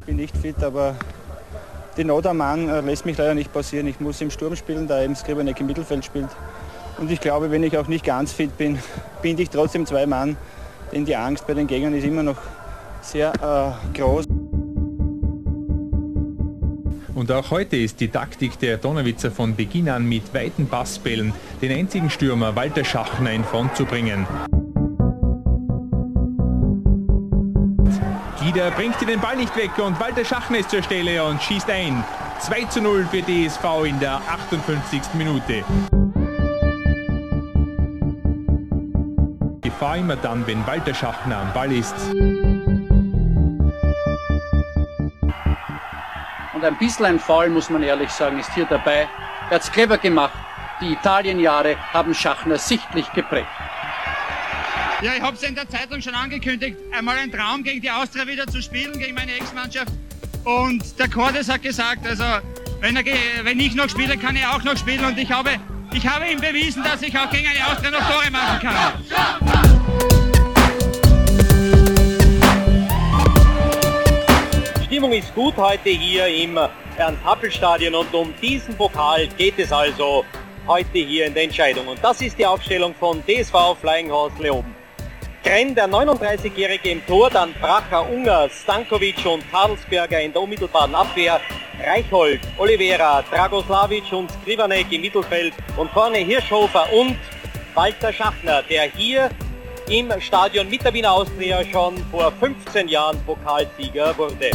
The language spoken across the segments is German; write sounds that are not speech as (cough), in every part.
Ich bin nicht fit, aber die Not am Mann äh, lässt mich leider nicht passieren. Ich muss im Sturm spielen, da eben Skribanek im Mittelfeld spielt. Und ich glaube, wenn ich auch nicht ganz fit bin, (laughs) binde ich trotzdem zwei Mann, denn die Angst bei den Gegnern ist immer noch sehr äh, groß. Und auch heute ist die Taktik der Donnerwitzer von Beginn an mit weiten Passbällen den einzigen Stürmer Walter Schachner in Front zu bringen. Gieder bringt den Ball nicht weg und Walter Schachner ist zur Stelle und schießt ein. 2 zu 0 für DSV in der 58. Minute. Gefahr immer dann, wenn Walter Schachner am Ball ist. Und ein bisschen ein Foul, muss man ehrlich sagen, ist hier dabei. Er hat es clever gemacht. Die Italienjahre haben Schachner sichtlich geprägt. Ja, ich habe es in der Zeitung schon angekündigt, einmal ein Traum gegen die Austria wieder zu spielen, gegen meine Ex-Mannschaft. Und der Cordes hat gesagt, also wenn, er, wenn ich noch spiele, kann er auch noch spielen. Und ich habe, ich habe ihm bewiesen, dass ich auch gegen eine Austria noch Tore machen kann. Stimmung ist gut heute hier im Ernst-Happel-Stadion und um diesen Pokal geht es also heute hier in der Entscheidung. Und das ist die Aufstellung von DSV Flying Horse Leoben. Krenn, der 39-Jährige im Tor, dann Bracher, Unger, Stankovic und Karlsberger in der unmittelbaren Abwehr, Reichhold, Oliveira, Dragoslavic und Skrivanek im Mittelfeld und vorne Hirschhofer und Walter Schachner, der hier im Stadion mit der Wiener Austria schon vor 15 Jahren Pokalsieger wurde.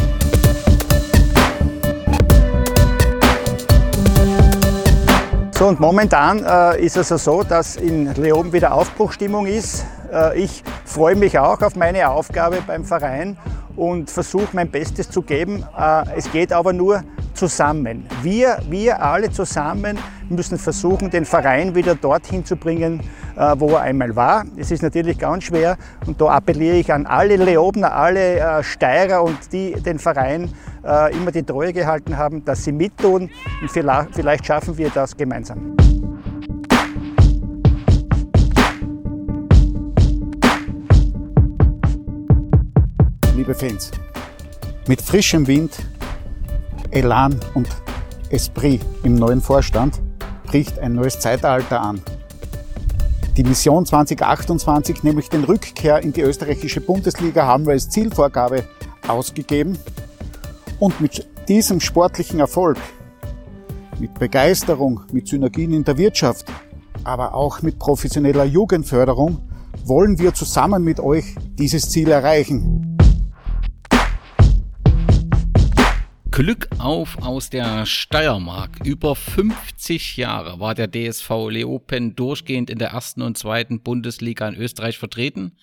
So und momentan äh, ist es so, dass in Leoben wieder Aufbruchstimmung ist. Äh, ich freue mich auch auf meine Aufgabe beim Verein und versuche mein Bestes zu geben. Äh, es geht aber nur zusammen. Wir, wir alle zusammen müssen versuchen, den Verein wieder dorthin zu bringen, äh, wo er einmal war. Es ist natürlich ganz schwer und da appelliere ich an alle Leobner, alle Steirer und die den Verein immer die Treue gehalten haben, dass sie mittun und vielleicht schaffen wir das gemeinsam. Liebe Fans, mit frischem Wind Elan und Esprit im neuen Vorstand bricht ein neues Zeitalter an. Die Mission 2028, nämlich den Rückkehr in die österreichische Bundesliga, haben wir als Zielvorgabe ausgegeben. Und mit diesem sportlichen Erfolg, mit Begeisterung, mit Synergien in der Wirtschaft, aber auch mit professioneller Jugendförderung, wollen wir zusammen mit euch dieses Ziel erreichen. Glück auf aus der Steiermark. Über 50 Jahre war der DSV Leopen durchgehend in der ersten und zweiten Bundesliga in Österreich vertreten.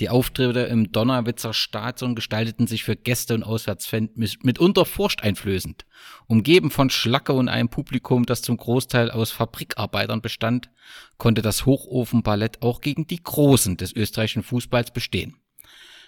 Die Auftritte im Donnerwitzer Stadion gestalteten sich für Gäste und Auswärtsfans mitunter furchteinflößend. Umgeben von Schlacke und einem Publikum, das zum Großteil aus Fabrikarbeitern bestand, konnte das Hochofenballett auch gegen die Großen des österreichischen Fußballs bestehen.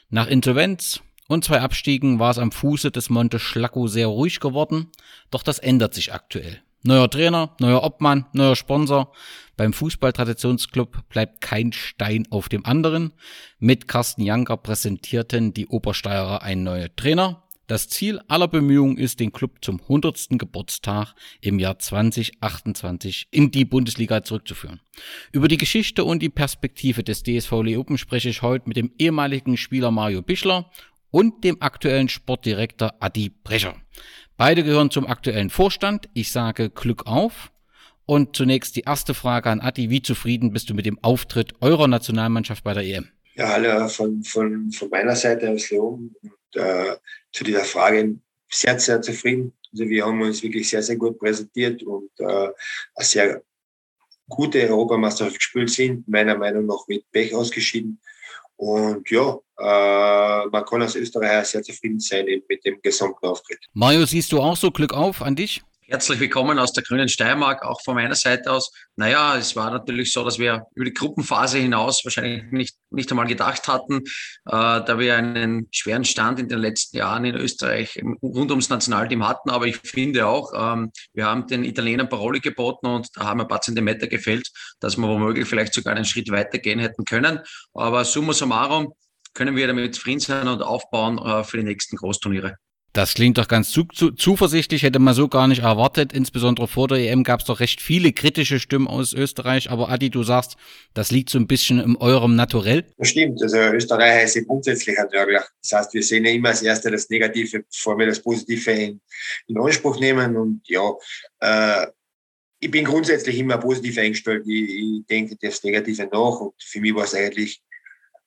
Nach Insolvenz und zwei Abstiegen war es am Fuße des Monte Schlacko sehr ruhig geworden, doch das ändert sich aktuell. Neuer Trainer, neuer Obmann, neuer Sponsor. Beim Fußballtraditionsclub bleibt kein Stein auf dem anderen. Mit Carsten Janker präsentierten die Obersteirer einen neuen Trainer. Das Ziel aller Bemühungen ist, den Club zum 100. Geburtstag im Jahr 2028 in die Bundesliga zurückzuführen. Über die Geschichte und die Perspektive des DSV Leopen spreche ich heute mit dem ehemaligen Spieler Mario Bischler und dem aktuellen Sportdirektor Adi Brecher. Beide gehören zum aktuellen Vorstand. Ich sage Glück auf. Und zunächst die erste Frage an Adi. Wie zufrieden bist du mit dem Auftritt eurer Nationalmannschaft bei der EM? Ja, alle von, von, von meiner Seite aus Leon. Und, äh, zu dieser Frage sehr, sehr zufrieden. Also wir haben uns wirklich sehr, sehr gut präsentiert und äh, eine sehr gute Europameisterschaft gespielt sind, meiner Meinung nach mit Pech ausgeschieden. Und ja, äh, man kann als Österreicher sehr zufrieden sein mit dem gesamten Auftritt. Mario, siehst du auch so Glück auf an dich? Herzlich willkommen aus der grünen Steiermark, auch von meiner Seite aus. Naja, es war natürlich so, dass wir über die Gruppenphase hinaus wahrscheinlich nicht, nicht einmal gedacht hatten, äh, da wir einen schweren Stand in den letzten Jahren in Österreich rund ums Nationalteam hatten. Aber ich finde auch, ähm, wir haben den Italienern Paroli geboten und da haben ein paar Zentimeter gefehlt, dass wir womöglich vielleicht sogar einen Schritt weiter gehen hätten können. Aber summa summarum können wir damit zufrieden sein und aufbauen äh, für die nächsten Großturniere. Das klingt doch ganz zu, zu, zuversichtlich, hätte man so gar nicht erwartet. Insbesondere vor der EM gab es doch recht viele kritische Stimmen aus Österreich. Aber Adi, du sagst, das liegt so ein bisschen in eurem Naturell. Das stimmt. Also Österreich heißt grundsätzlich ein Nörgler. Das heißt, wir sehen ja immer als Erste das Negative, bevor wir das Positive in, in Anspruch nehmen. Und ja, äh, ich bin grundsätzlich immer positiv eingestellt. Ich, ich denke das Negative nach. Und für mich war es eigentlich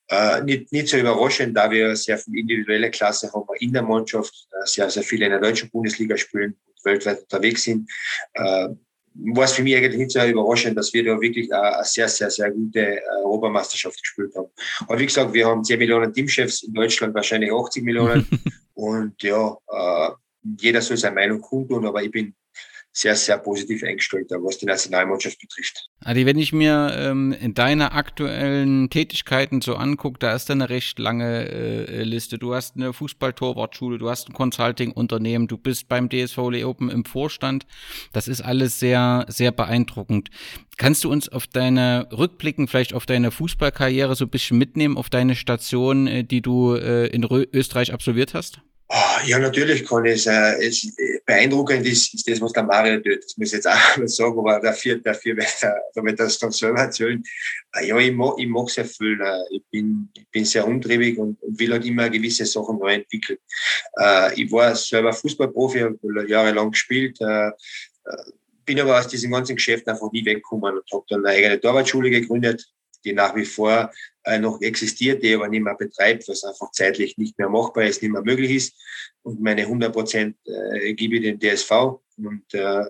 äh, nicht, nicht so überraschend, da wir sehr viel individuelle Klasse haben in der Mannschaft, äh, sehr, sehr viele in der deutschen Bundesliga spielen und weltweit unterwegs sind. Äh, war es für mich eigentlich nicht so überraschend, dass wir da wirklich eine sehr, sehr, sehr gute äh, Europameisterschaft gespielt haben. Aber wie gesagt, wir haben 10 Millionen Teamchefs, in Deutschland wahrscheinlich 80 Millionen. (laughs) und ja, äh, jeder soll seine Meinung kundtun, aber ich bin sehr, sehr positiv eingestellt, was die Nationalmannschaft betrifft. Adi, wenn ich mir ähm, in deine aktuellen Tätigkeiten so angucke, da ist eine recht lange äh, Liste. Du hast eine Fußballtorwartschule, du hast ein Consulting-Unternehmen, du bist beim DSV Leopen im Vorstand. Das ist alles sehr, sehr beeindruckend. Kannst du uns auf deine Rückblicken, vielleicht auf deine Fußballkarriere so ein bisschen mitnehmen, auf deine Station, äh, die du äh, in Österreich absolviert hast? Oh, ja, natürlich kann ich äh, es. beeindruckend ist, ist das, was der Mario tut. Das muss ich jetzt auch (laughs) mal sagen, aber dafür, dafür wird er, damit das dann selber erzählen. Äh, ja, ich mag, ich mag sehr viel. Äh, ich bin, bin sehr umtriebig und, will halt immer gewisse Sachen neu entwickeln. Äh, ich war selber Fußballprofi, habe jahrelang gespielt, bin aber aus diesem ganzen Geschäft einfach nie weggekommen und habe dann eine eigene Torwartschule gegründet, die nach wie vor äh, noch existiert, die aber nicht mehr betreibt, was einfach zeitlich nicht mehr machbar ist, nicht mehr möglich ist. Und meine 100 Prozent äh, gebe ich den DSV und äh,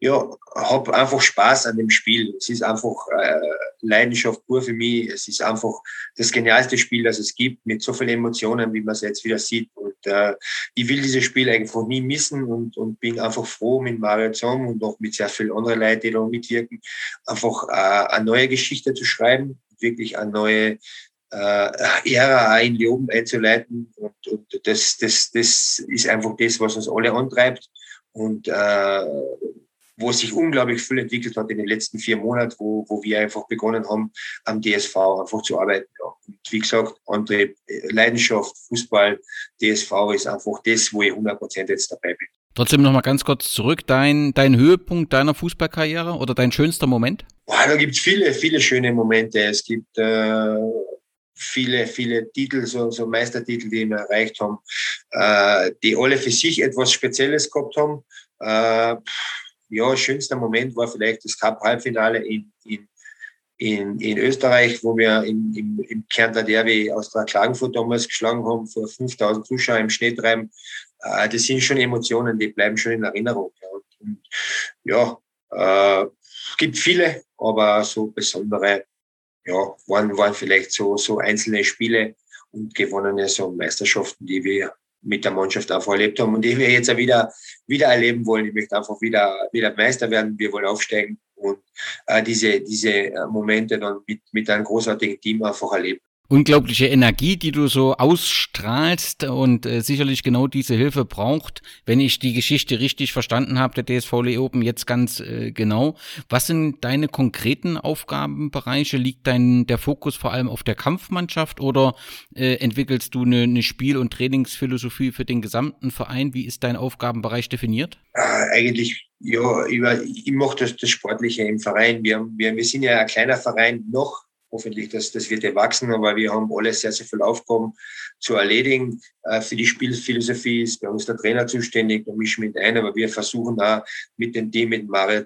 ja, habe einfach Spaß an dem Spiel. Es ist einfach äh, Leidenschaft pur für mich. Es ist einfach das genialste Spiel, das es gibt, mit so vielen Emotionen, wie man es jetzt wieder sieht. Und äh, ich will dieses Spiel einfach nie missen und, und bin einfach froh mit Mario Zong und auch mit sehr vielen anderen Leuten, die da mitwirken, einfach äh, eine neue Geschichte zu schreiben, wirklich eine neue äh, Ära in Leoben einzuleiten. Und, und das, das, das ist einfach das, was uns alle antreibt. Und äh, wo sich unglaublich viel entwickelt hat in den letzten vier Monaten, wo, wo wir einfach begonnen haben, am DSV einfach zu arbeiten. Ja. Und wie gesagt, andere Leidenschaft, Fußball, DSV ist einfach das, wo ich 100 Prozent jetzt dabei bin. Trotzdem noch mal ganz kurz zurück, dein, dein Höhepunkt deiner Fußballkarriere oder dein schönster Moment? Boah, da gibt es viele, viele schöne Momente. Es gibt äh, viele, viele Titel, so, so Meistertitel, die wir erreicht haben, äh, die alle für sich etwas Spezielles gehabt haben. Äh, ja, schönster Moment war vielleicht das Cup-Halbfinale in, in, in, in Österreich, wo wir im, im, im Kärntner Derby aus der Klagenfurt damals geschlagen haben, vor 5000 Zuschauern im Schneetreiben. Äh, das sind schon Emotionen, die bleiben schon in Erinnerung. Ja, und, und, ja äh, gibt viele, aber so besondere, ja, waren, waren vielleicht so, so einzelne Spiele und gewonnene so Meisterschaften, die wir mit der Mannschaft einfach erlebt haben und die wir jetzt wieder, wieder erleben wollen. Ich möchte einfach wieder, wieder Meister werden. Wir wollen aufsteigen und äh, diese, diese Momente dann mit, mit einem großartigen Team einfach erleben unglaubliche Energie, die du so ausstrahlst und äh, sicherlich genau diese Hilfe braucht, wenn ich die Geschichte richtig verstanden habe, der DSV Leoben jetzt ganz äh, genau. Was sind deine konkreten Aufgabenbereiche? Liegt dein der Fokus vor allem auf der Kampfmannschaft oder äh, entwickelst du eine, eine Spiel- und Trainingsphilosophie für den gesamten Verein? Wie ist dein Aufgabenbereich definiert? Äh, eigentlich ja, ich, ich mache das, das Sportliche im Verein. Wir, wir, wir sind ja ein kleiner Verein noch, hoffentlich, das, das wird erwachsen, aber wir haben alle sehr, sehr viele Aufgaben zu erledigen. Äh, für die Spielphilosophie ist bei uns der Trainer zuständig, da mischen mit ein, aber wir versuchen auch mit dem Team, mit Mario,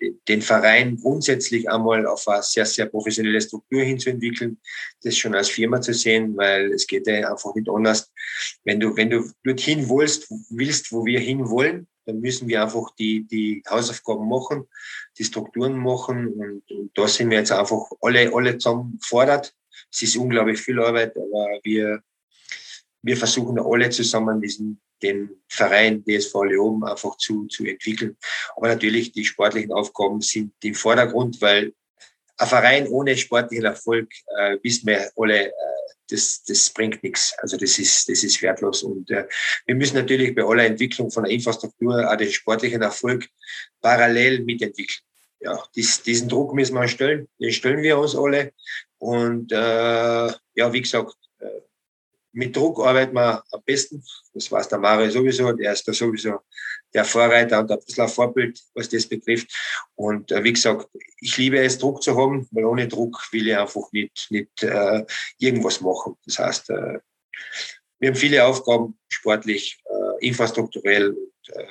äh, den Verein grundsätzlich einmal auf eine sehr, sehr professionelle Struktur hinzuentwickeln, das schon als Firma zu sehen, weil es geht ja einfach nicht anders. Wenn du, wenn du dorthin willst, willst, wo wir hinwollen, dann müssen wir einfach die, die Hausaufgaben machen, die Strukturen machen und, und da sind wir jetzt einfach alle, alle zusammen gefordert. Es ist unglaublich viel Arbeit, aber wir, wir versuchen alle zusammen diesen, den Verein DSV Leoben einfach zu, zu entwickeln. Aber natürlich die sportlichen Aufgaben sind im Vordergrund, weil ein Verein ohne sportlichen Erfolg, äh, wissen wir alle, äh, das, das bringt nichts. Also das ist, das ist wertlos. Und äh, wir müssen natürlich bei aller Entwicklung von der Infrastruktur auch den sportlichen Erfolg parallel mitentwickeln. Ja, dies, diesen Druck müssen wir stellen. Den stellen wir uns alle. Und äh, ja, wie gesagt, äh, mit Druck arbeiten wir am besten. Das weiß der Mario sowieso. Der ist da sowieso der Vorreiter und ein bisschen ein Vorbild, was das betrifft. Und äh, wie gesagt, ich liebe es, Druck zu haben, weil ohne Druck will ich einfach nicht, nicht äh, irgendwas machen. Das heißt, äh, wir haben viele Aufgaben, sportlich, äh, infrastrukturell und äh,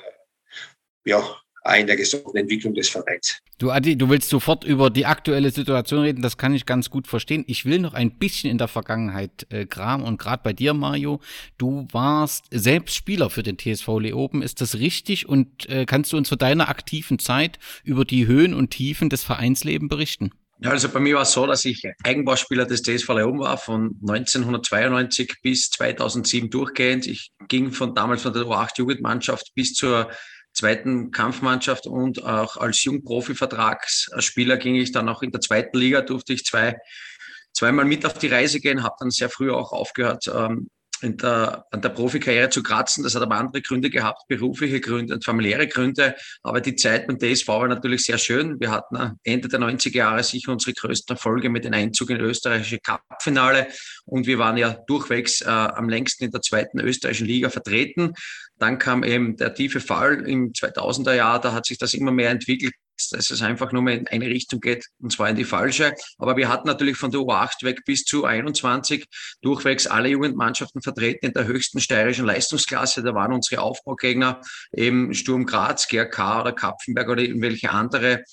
ja, in der gesamten Entwicklung des Vereins. Du Adi, du willst sofort über die aktuelle Situation reden, das kann ich ganz gut verstehen. Ich will noch ein bisschen in der Vergangenheit äh, graben und gerade bei dir, Mario, du warst selbst Spieler für den TSV Leoben, ist das richtig? Und äh, kannst du uns zu deiner aktiven Zeit über die Höhen und Tiefen des Vereinslebens berichten? Ja, also bei mir war es so, dass ich Eigenbauspieler des TSV Leoben war, von 1992 bis 2007 durchgehend. Ich ging von damals von der U8 Jugendmannschaft bis zur zweiten Kampfmannschaft und auch als Jungprofi-Vertragsspieler ging ich dann auch in der zweiten Liga, durfte ich zwei, zweimal mit auf die Reise gehen, habe dann sehr früh auch aufgehört, ähm, in der, an der Profikarriere zu kratzen. Das hat aber andere Gründe gehabt, berufliche Gründe und familiäre Gründe. Aber die Zeit beim DSV war natürlich sehr schön. Wir hatten Ende der 90er Jahre sicher unsere größten Erfolge mit dem Einzug in österreichische Cup-Finale. Und wir waren ja durchwegs äh, am längsten in der zweiten österreichischen Liga vertreten. Dann kam eben der tiefe Fall im 2000er Jahr. Da hat sich das immer mehr entwickelt dass es einfach nur mehr in eine Richtung geht, und zwar in die falsche. Aber wir hatten natürlich von der U8 weg bis zu 21 durchwegs alle Jugendmannschaften vertreten in der höchsten steirischen Leistungsklasse. Da waren unsere Aufbaugegner eben Sturm Graz, GRK oder Kapfenberg oder irgendwelche andere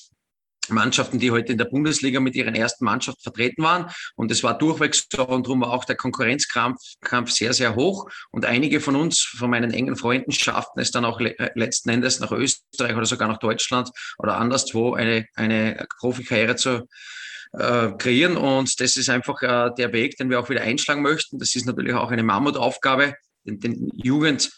Mannschaften, die heute in der Bundesliga mit ihren ersten Mannschaft vertreten waren. Und es war durchwegs so und darum war auch der Konkurrenzkampf Kampf sehr, sehr hoch. Und einige von uns, von meinen engen Freunden, schafften es dann auch le letzten Endes nach Österreich oder sogar nach Deutschland oder anderswo eine, eine Profikarriere zu äh, kreieren. Und das ist einfach äh, der Weg, den wir auch wieder einschlagen möchten. Das ist natürlich auch eine Mammutaufgabe, den, den Jugend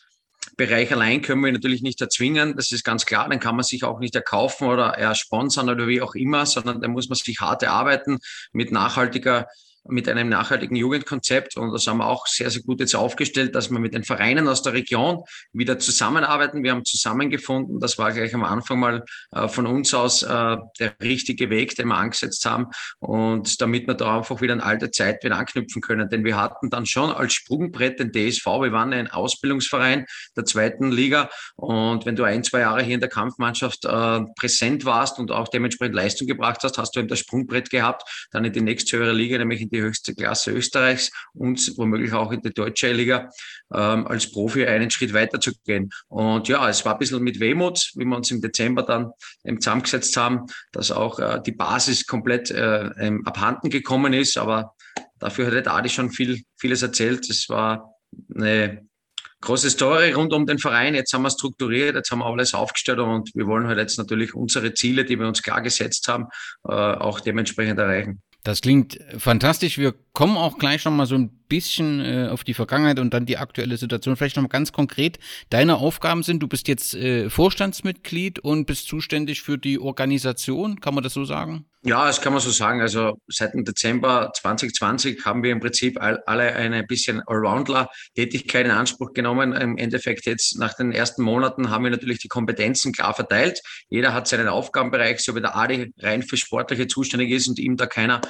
Bereich allein können wir natürlich nicht erzwingen. Das ist ganz klar. Den kann man sich auch nicht erkaufen oder ersponsern oder wie auch immer, sondern da muss man sich hart erarbeiten mit nachhaltiger mit einem nachhaltigen Jugendkonzept. Und das haben wir auch sehr, sehr gut jetzt aufgestellt, dass wir mit den Vereinen aus der Region wieder zusammenarbeiten. Wir haben zusammengefunden. Das war gleich am Anfang mal äh, von uns aus äh, der richtige Weg, den wir angesetzt haben. Und damit wir da einfach wieder an alte Zeit wieder anknüpfen können. Denn wir hatten dann schon als Sprungbrett den DSV. Wir waren ein Ausbildungsverein der zweiten Liga. Und wenn du ein, zwei Jahre hier in der Kampfmannschaft äh, präsent warst und auch dementsprechend Leistung gebracht hast, hast du eben das Sprungbrett gehabt, dann in die nächsthöhere Liga, nämlich in die höchste Klasse Österreichs und womöglich auch in die deutsche Liga ähm, als Profi einen Schritt weiter zu gehen. Und ja, es war ein bisschen mit Wehmut, wie wir uns im Dezember dann zusammengesetzt haben, dass auch äh, die Basis komplett äh, abhanden gekommen ist. Aber dafür hat der Adi schon viel, vieles erzählt. Es war eine große Story rund um den Verein. Jetzt haben wir strukturiert, jetzt haben wir alles aufgestellt und wir wollen halt jetzt natürlich unsere Ziele, die wir uns klar gesetzt haben, äh, auch dementsprechend erreichen. Das klingt fantastisch. Wir kommen auch gleich noch mal so ein bisschen äh, auf die Vergangenheit und dann die aktuelle Situation. Vielleicht noch mal ganz konkret. Deine Aufgaben sind, du bist jetzt äh, Vorstandsmitglied und bist zuständig für die Organisation. Kann man das so sagen? Ja, das kann man so sagen. Also seit dem Dezember 2020 haben wir im Prinzip alle eine bisschen Allroundler-Tätigkeit in Anspruch genommen. Im Endeffekt jetzt nach den ersten Monaten haben wir natürlich die Kompetenzen klar verteilt. Jeder hat seinen Aufgabenbereich, so wie der Adi rein für Sportliche zuständig ist und ihm da keiner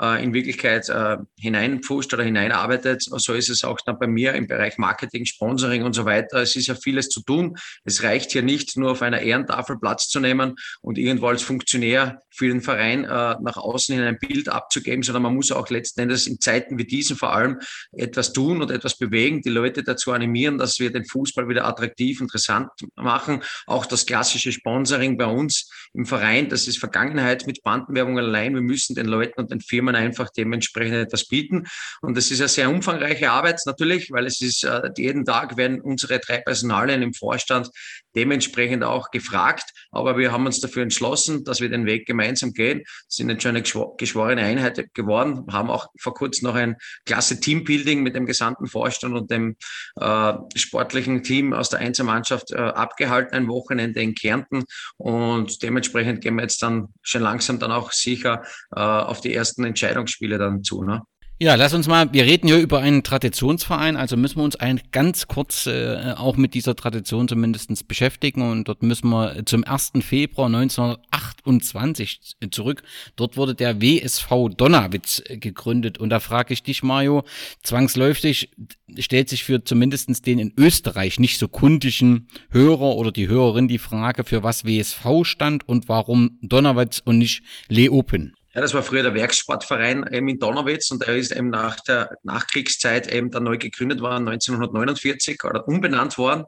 äh, in Wirklichkeit äh, hineinpfuscht oder hineinarbeitet. So ist es auch dann bei mir im Bereich Marketing, Sponsoring und so weiter. Es ist ja vieles zu tun. Es reicht hier nicht nur auf einer Ehrentafel Platz zu nehmen und irgendwo als Funktionär für den Verein äh, nach außen hin ein Bild abzugeben, sondern man muss auch letzten Endes in Zeiten wie diesen vor allem etwas tun und etwas bewegen, die Leute dazu animieren, dass wir den Fußball wieder attraktiv, interessant machen. Auch das klassische Sponsoring bei uns im Verein, das ist Vergangenheit mit Bandenwerbung allein. Wir müssen den Leuten und den Firmen Firmen einfach dementsprechend etwas bieten. Und das ist eine sehr umfangreiche Arbeit natürlich, weil es ist, äh, jeden Tag werden unsere drei Personalien im Vorstand dementsprechend auch gefragt. Aber wir haben uns dafür entschlossen, dass wir den Weg gemeinsam gehen, sind jetzt schon eine geschworene Einheit geworden, haben auch vor kurzem noch ein klasse Teambuilding mit dem gesamten Vorstand und dem äh, sportlichen Team aus der Einzelmannschaft äh, abgehalten, ein Wochenende in Kärnten. Und dementsprechend gehen wir jetzt dann schon langsam dann auch sicher äh, auf die ersten Entscheidungsspiele dann zu. Ne? Ja, lass uns mal, wir reden hier über einen Traditionsverein, also müssen wir uns ein, ganz kurz äh, auch mit dieser Tradition zumindest beschäftigen und dort müssen wir zum 1. Februar 1908 28 zurück. Dort wurde der WSV Donnerwitz gegründet. Und da frage ich dich, Mario, zwangsläufig stellt sich für zumindestens den in Österreich nicht so kundischen Hörer oder die Hörerin die Frage, für was WSV stand und warum Donnerwitz und nicht Leopen. Ja, das war früher der Werksportverein eben in Donauwitz und er ist eben nach der Nachkriegszeit eben dann neu gegründet worden, 1949 oder umbenannt worden.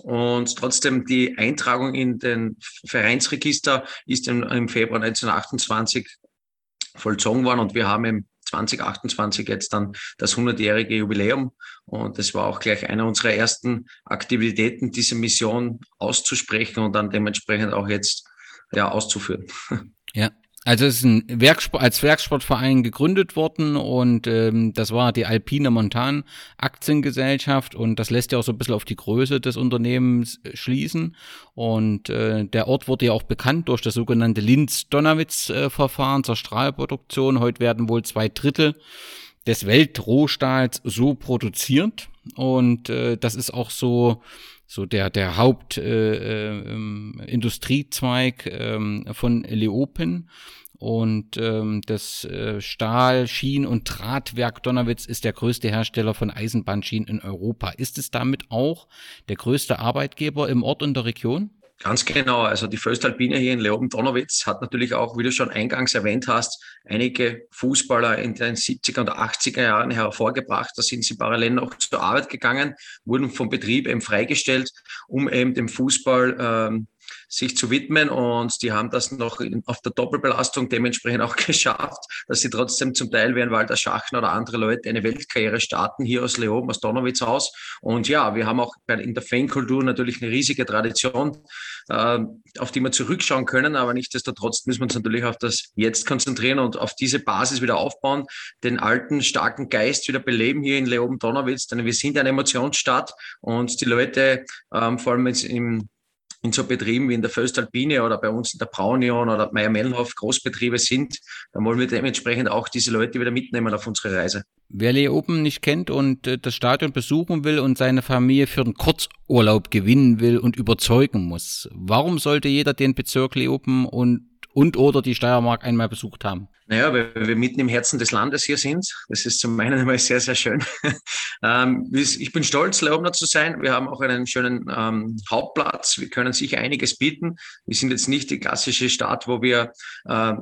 Und trotzdem die Eintragung in den Vereinsregister ist im, im Februar 1928 vollzogen worden und wir haben im 2028 jetzt dann das 100-jährige Jubiläum. Und das war auch gleich einer unserer ersten Aktivitäten, diese Mission auszusprechen und dann dementsprechend auch jetzt ja, auszuführen. Ja, also es ist ein Werksport, als Werksportverein gegründet worden und ähm, das war die Alpine Montan Aktiengesellschaft und das lässt ja auch so ein bisschen auf die Größe des Unternehmens äh, schließen. Und äh, der Ort wurde ja auch bekannt durch das sogenannte Linz-Donnerwitz-Verfahren zur Strahlproduktion. Heute werden wohl zwei Drittel des Weltrohstahls so produziert und äh, das ist auch so so der der Hauptindustriezweig äh, äh, äh, von Leopen und ähm, das äh, Stahl, Schien und Drahtwerk Donnerwitz ist der größte Hersteller von Eisenbahnschienen in Europa. Ist es damit auch der größte Arbeitgeber im Ort und der Region? Ganz genau. Also die Föstalpine hier in Leoben-Donauwitz hat natürlich auch, wie du schon eingangs erwähnt hast, einige Fußballer in den 70er und 80er Jahren hervorgebracht. Da sind sie parallel noch zur Arbeit gegangen, wurden vom Betrieb eben freigestellt, um eben dem Fußball ähm, sich zu widmen und die haben das noch auf der Doppelbelastung dementsprechend auch (laughs) geschafft, dass sie trotzdem zum Teil wie ein Walter Schachner oder andere Leute eine Weltkarriere starten, hier aus Leoben, aus Donowitz aus. Und ja, wir haben auch in der Fankultur natürlich eine riesige Tradition, äh, auf die wir zurückschauen können, aber nichtsdestotrotz müssen wir uns natürlich auf das Jetzt konzentrieren und auf diese Basis wieder aufbauen, den alten, starken Geist wieder beleben hier in Leoben-Donowitz, denn wir sind eine Emotionsstadt und die Leute, ähm, vor allem im in so Betrieben wie in der Föstalpine oder bei uns in der Braunion oder Meier-Mellenhof Großbetriebe sind, dann wollen wir dementsprechend auch diese Leute wieder mitnehmen auf unsere Reise. Wer Leoben nicht kennt und äh, das Stadion besuchen will und seine Familie für den Kurzurlaub gewinnen will und überzeugen muss, warum sollte jeder den Bezirk Leoben und und oder die Steiermark einmal besucht haben? Naja, weil wir mitten im Herzen des Landes hier sind. Das ist zum einen einmal sehr, sehr schön. (laughs) ähm, ich bin stolz, Leobner zu sein. Wir haben auch einen schönen ähm, Hauptplatz. Wir können sicher einiges bieten. Wir sind jetzt nicht die klassische Stadt, wo wir äh,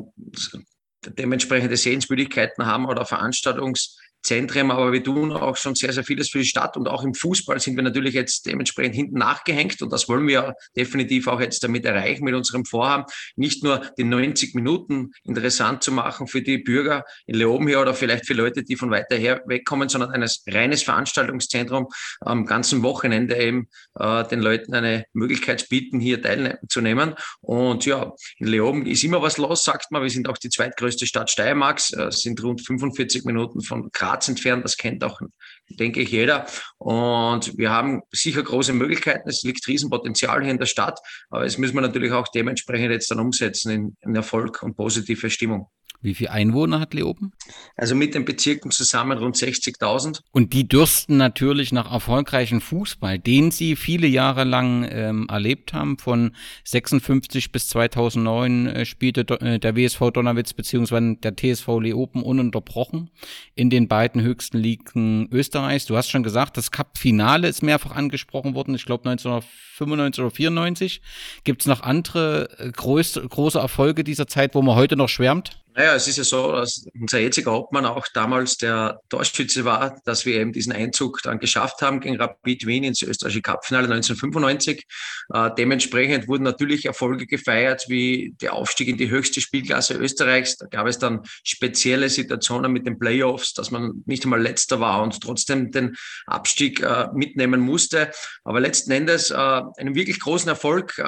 dementsprechende Sehenswürdigkeiten haben oder Veranstaltungs- Zentrum, aber wir tun auch schon sehr, sehr vieles für die Stadt und auch im Fußball sind wir natürlich jetzt dementsprechend hinten nachgehängt und das wollen wir definitiv auch jetzt damit erreichen mit unserem Vorhaben, nicht nur die 90 Minuten interessant zu machen für die Bürger in Leoben hier oder vielleicht für Leute, die von weiter her wegkommen, sondern ein reines Veranstaltungszentrum am ganzen Wochenende eben äh, den Leuten eine Möglichkeit bieten, hier teilzunehmen. Und ja, in Leoben ist immer was los, sagt man. Wir sind auch die zweitgrößte Stadt Steiermarks, äh, sind rund 45 Minuten von Graz Graz entfernt. Das kennt auch, denke ich, jeder. Und wir haben sicher große Möglichkeiten. Es liegt Riesenpotenzial hier in der Stadt. Aber es müssen wir natürlich auch dementsprechend jetzt dann umsetzen in, in Erfolg und positive Stimmung. Wie viele Einwohner hat Leoben? Also mit den Bezirken zusammen rund 60.000. Und die dürsten natürlich nach erfolgreichen Fußball, den sie viele Jahre lang ähm, erlebt haben. Von 56 bis 2009 äh, spielte äh, der WSV Donnerwitz beziehungsweise der TSV Leoben ununterbrochen in den beiden höchsten Ligen Österreichs. Du hast schon gesagt, das Cup-Finale ist mehrfach angesprochen worden. Ich glaube 1995 oder 94. Gibt es noch andere äh, groß, große Erfolge dieser Zeit, wo man heute noch schwärmt? Naja, es ist ja so, dass unser jetziger Hauptmann auch damals der Torschütze war, dass wir eben diesen Einzug dann geschafft haben gegen Rapid Wien ins österreichische Cupfinale 1995. Äh, dementsprechend wurden natürlich Erfolge gefeiert, wie der Aufstieg in die höchste Spielklasse Österreichs. Da gab es dann spezielle Situationen mit den Playoffs, dass man nicht einmal letzter war und trotzdem den Abstieg äh, mitnehmen musste. Aber letzten Endes äh, einen wirklich großen Erfolg äh,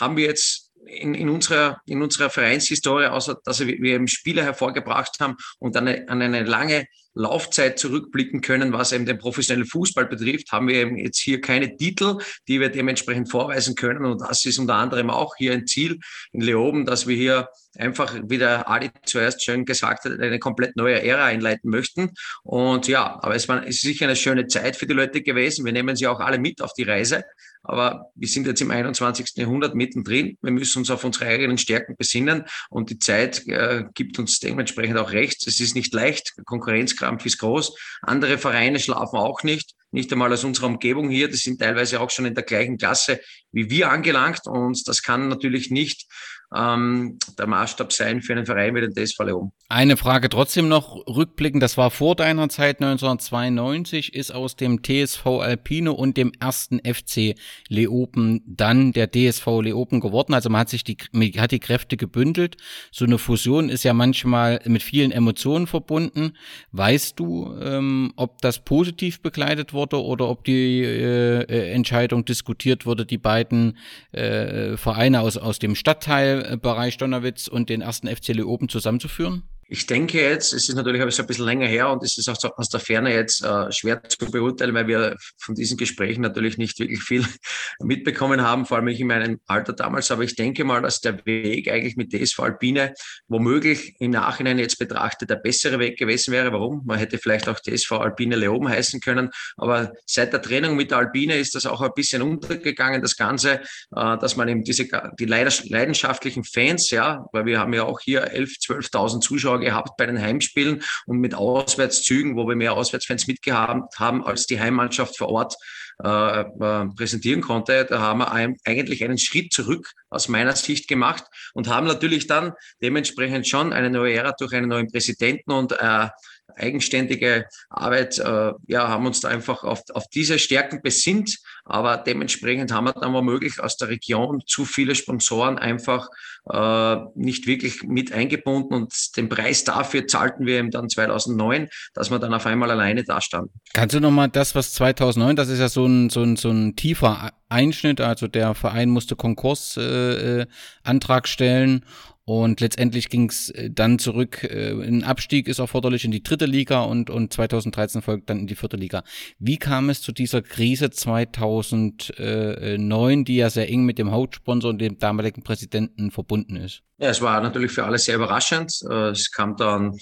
haben wir jetzt in, in, unserer, in unserer Vereinshistorie, außer dass wir eben Spieler hervorgebracht haben und eine, an eine lange Laufzeit zurückblicken können, was eben den professionellen Fußball betrifft, haben wir eben jetzt hier keine Titel, die wir dementsprechend vorweisen können. Und das ist unter anderem auch hier ein Ziel in Leoben, dass wir hier einfach, wie der Adi zuerst schön gesagt hat, eine komplett neue Ära einleiten möchten. Und ja, aber es war es ist sicher eine schöne Zeit für die Leute gewesen. Wir nehmen sie auch alle mit auf die Reise. Aber wir sind jetzt im 21. Jahrhundert mittendrin. Wir müssen uns auf unsere eigenen Stärken besinnen und die Zeit äh, gibt uns dementsprechend auch recht. Es ist nicht leicht, Konkurrenzkampf ist groß. Andere Vereine schlafen auch nicht nicht einmal aus unserer Umgebung hier, die sind teilweise auch schon in der gleichen Klasse wie wir angelangt und das kann natürlich nicht ähm, der Maßstab sein für einen Verein wie den DSV Leon. Eine Frage trotzdem noch rückblickend, das war vor deiner Zeit 1992, ist aus dem TSV Alpine und dem ersten FC Leopen dann der DSV Leopen geworden. Also man hat sich die, hat die Kräfte gebündelt. So eine Fusion ist ja manchmal mit vielen Emotionen verbunden. Weißt du, ähm, ob das positiv begleitet wurde oder ob die äh, äh Entscheidung diskutiert wurde, die beiden äh, Vereine aus, aus dem Stadtteil Bereich Donnerwitz und den ersten FC Leoben zusammenzuführen? Ich denke jetzt, es ist natürlich ein bisschen länger her und es ist auch aus der Ferne jetzt äh, schwer zu beurteilen, weil wir von diesen Gesprächen natürlich nicht wirklich viel (laughs) mitbekommen haben, vor allem ich in meinem Alter damals. Aber ich denke mal, dass der Weg eigentlich mit DSV Alpine womöglich im Nachhinein jetzt betrachtet der bessere Weg gewesen wäre. Warum? Man hätte vielleicht auch DSV Alpine Leoben heißen können. Aber seit der Trennung mit der Alpine ist das auch ein bisschen untergegangen, das Ganze, äh, dass man eben diese, die leidenschaftlichen Fans, ja, weil wir haben ja auch hier 11, 12.000 Zuschauer gehabt bei den Heimspielen und mit Auswärtszügen, wo wir mehr Auswärtsfans mitgehabt haben, als die Heimmannschaft vor Ort äh, äh, präsentieren konnte. Da haben wir ein, eigentlich einen Schritt zurück aus meiner Sicht gemacht und haben natürlich dann dementsprechend schon eine neue Ära durch einen neuen Präsidenten und äh, eigenständige Arbeit, äh, ja, haben uns da einfach auf, auf diese Stärken besinnt, aber dementsprechend haben wir dann womöglich aus der Region zu viele Sponsoren einfach äh, nicht wirklich mit eingebunden. Und den Preis dafür zahlten wir eben dann 2009, dass wir dann auf einmal alleine da standen. Kannst du nochmal das, was 2009, das ist ja so ein, so ein, so ein tiefer Einschnitt, also der Verein musste Konkursantrag äh, äh stellen und letztendlich ging es äh, dann zurück, äh, ein Abstieg ist erforderlich in die dritte Liga und, und 2013 folgt dann in die vierte Liga. Wie kam es zu dieser Krise 2009, die ja sehr eng mit dem Hauptsponsor und dem damaligen Präsidenten verbunden ist? Ja, es war natürlich für alle sehr überraschend. Äh, es kam dann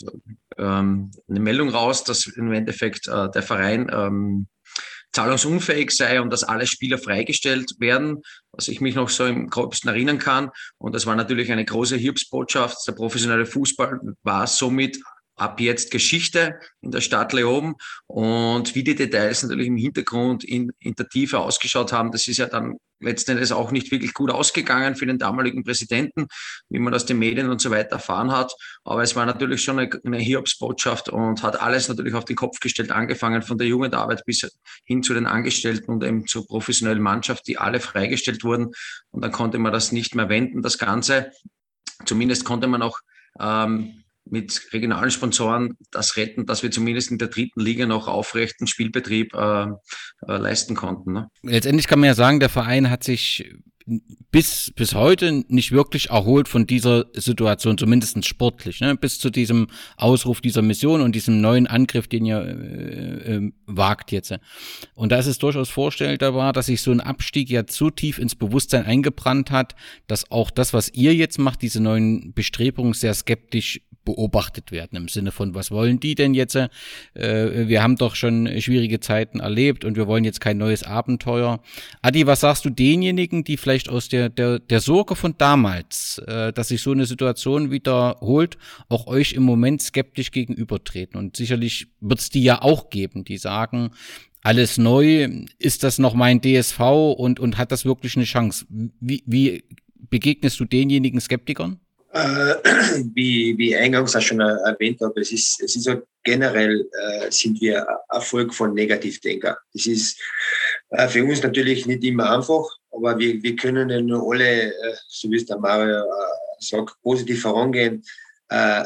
ähm, eine Meldung raus, dass im Endeffekt der Verein ähm, zahlungsunfähig sei und dass alle Spieler freigestellt werden, was ich mich noch so im gröbsten erinnern kann. Und das war natürlich eine große Hilfsbotschaft. Der professionelle Fußball war somit ab jetzt Geschichte in der Stadt Leoben und wie die Details natürlich im Hintergrund in, in der Tiefe ausgeschaut haben, das ist ja dann letzten Endes auch nicht wirklich gut ausgegangen für den damaligen Präsidenten, wie man aus den Medien und so weiter erfahren hat. Aber es war natürlich schon eine, eine Hiobsbotschaft und hat alles natürlich auf den Kopf gestellt, angefangen von der Jugendarbeit bis hin zu den Angestellten und eben zur professionellen Mannschaft, die alle freigestellt wurden. Und dann konnte man das nicht mehr wenden, das Ganze. Zumindest konnte man auch ähm, mit regionalen Sponsoren das retten, dass wir zumindest in der dritten Liga noch aufrechten Spielbetrieb äh, äh, leisten konnten. Ne? Letztendlich kann man ja sagen, der Verein hat sich bis, bis heute nicht wirklich erholt von dieser Situation, zumindest sportlich, ne? bis zu diesem Ausruf dieser Mission und diesem neuen Angriff, den ihr äh, äh, wagt jetzt. Und da ist es durchaus vorstellbar, dass sich so ein Abstieg ja zu tief ins Bewusstsein eingebrannt hat, dass auch das, was ihr jetzt macht, diese neuen Bestrebungen sehr skeptisch beobachtet werden im Sinne von, was wollen die denn jetzt? Äh, wir haben doch schon schwierige Zeiten erlebt und wir wollen jetzt kein neues Abenteuer. Adi, was sagst du denjenigen, die vielleicht aus der, der, der Sorge von damals, äh, dass sich so eine Situation wiederholt, auch euch im Moment skeptisch gegenübertreten? Und sicherlich wird es die ja auch geben, die sagen, alles neu, ist das noch mein DSV und, und hat das wirklich eine Chance? Wie, wie begegnest du denjenigen Skeptikern? Äh, (clears throat) wie, wie eingangs auch schon erwähnt habe, es ist, es ist so generell äh, sind wir Erfolg von Negativdenker. Das ist äh, für uns natürlich nicht immer einfach, aber wir, wir können ja nur alle, äh, so wie es der Mario äh, sagt, positiv vorangehen, äh,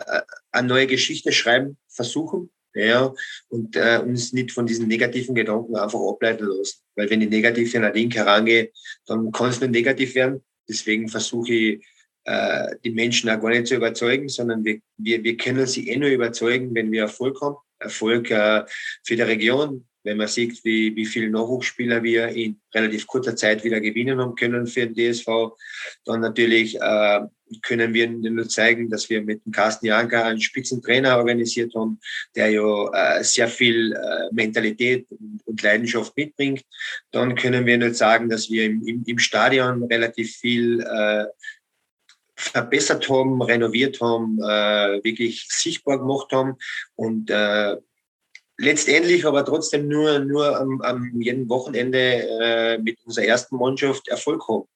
eine neue Geschichte schreiben, versuchen, ja, und äh, uns nicht von diesen negativen Gedanken einfach ableiten lassen. Weil wenn ich negativ an ein Ding herangehe, dann kann es nur negativ werden. Deswegen versuche ich äh, die Menschen auch gar nicht zu überzeugen, sondern wir, wir, wir können sie eh nur überzeugen, wenn wir Erfolg haben. Erfolg äh, für die Region, wenn man sieht, wie, wie viele Nachwuchsspieler wir in relativ kurzer Zeit wieder gewinnen haben können für den DSV, dann natürlich äh, können wir nur zeigen, dass wir mit dem Carsten Janka einen Spitzentrainer organisiert haben, der ja äh, sehr viel äh, Mentalität und Leidenschaft mitbringt. Dann können wir nur sagen, dass wir im, im, im Stadion relativ viel äh, verbessert haben, renoviert haben, äh, wirklich sichtbar gemacht haben und äh, letztendlich aber trotzdem nur, nur am, am jedem Wochenende äh, mit unserer ersten Mannschaft Erfolg haben.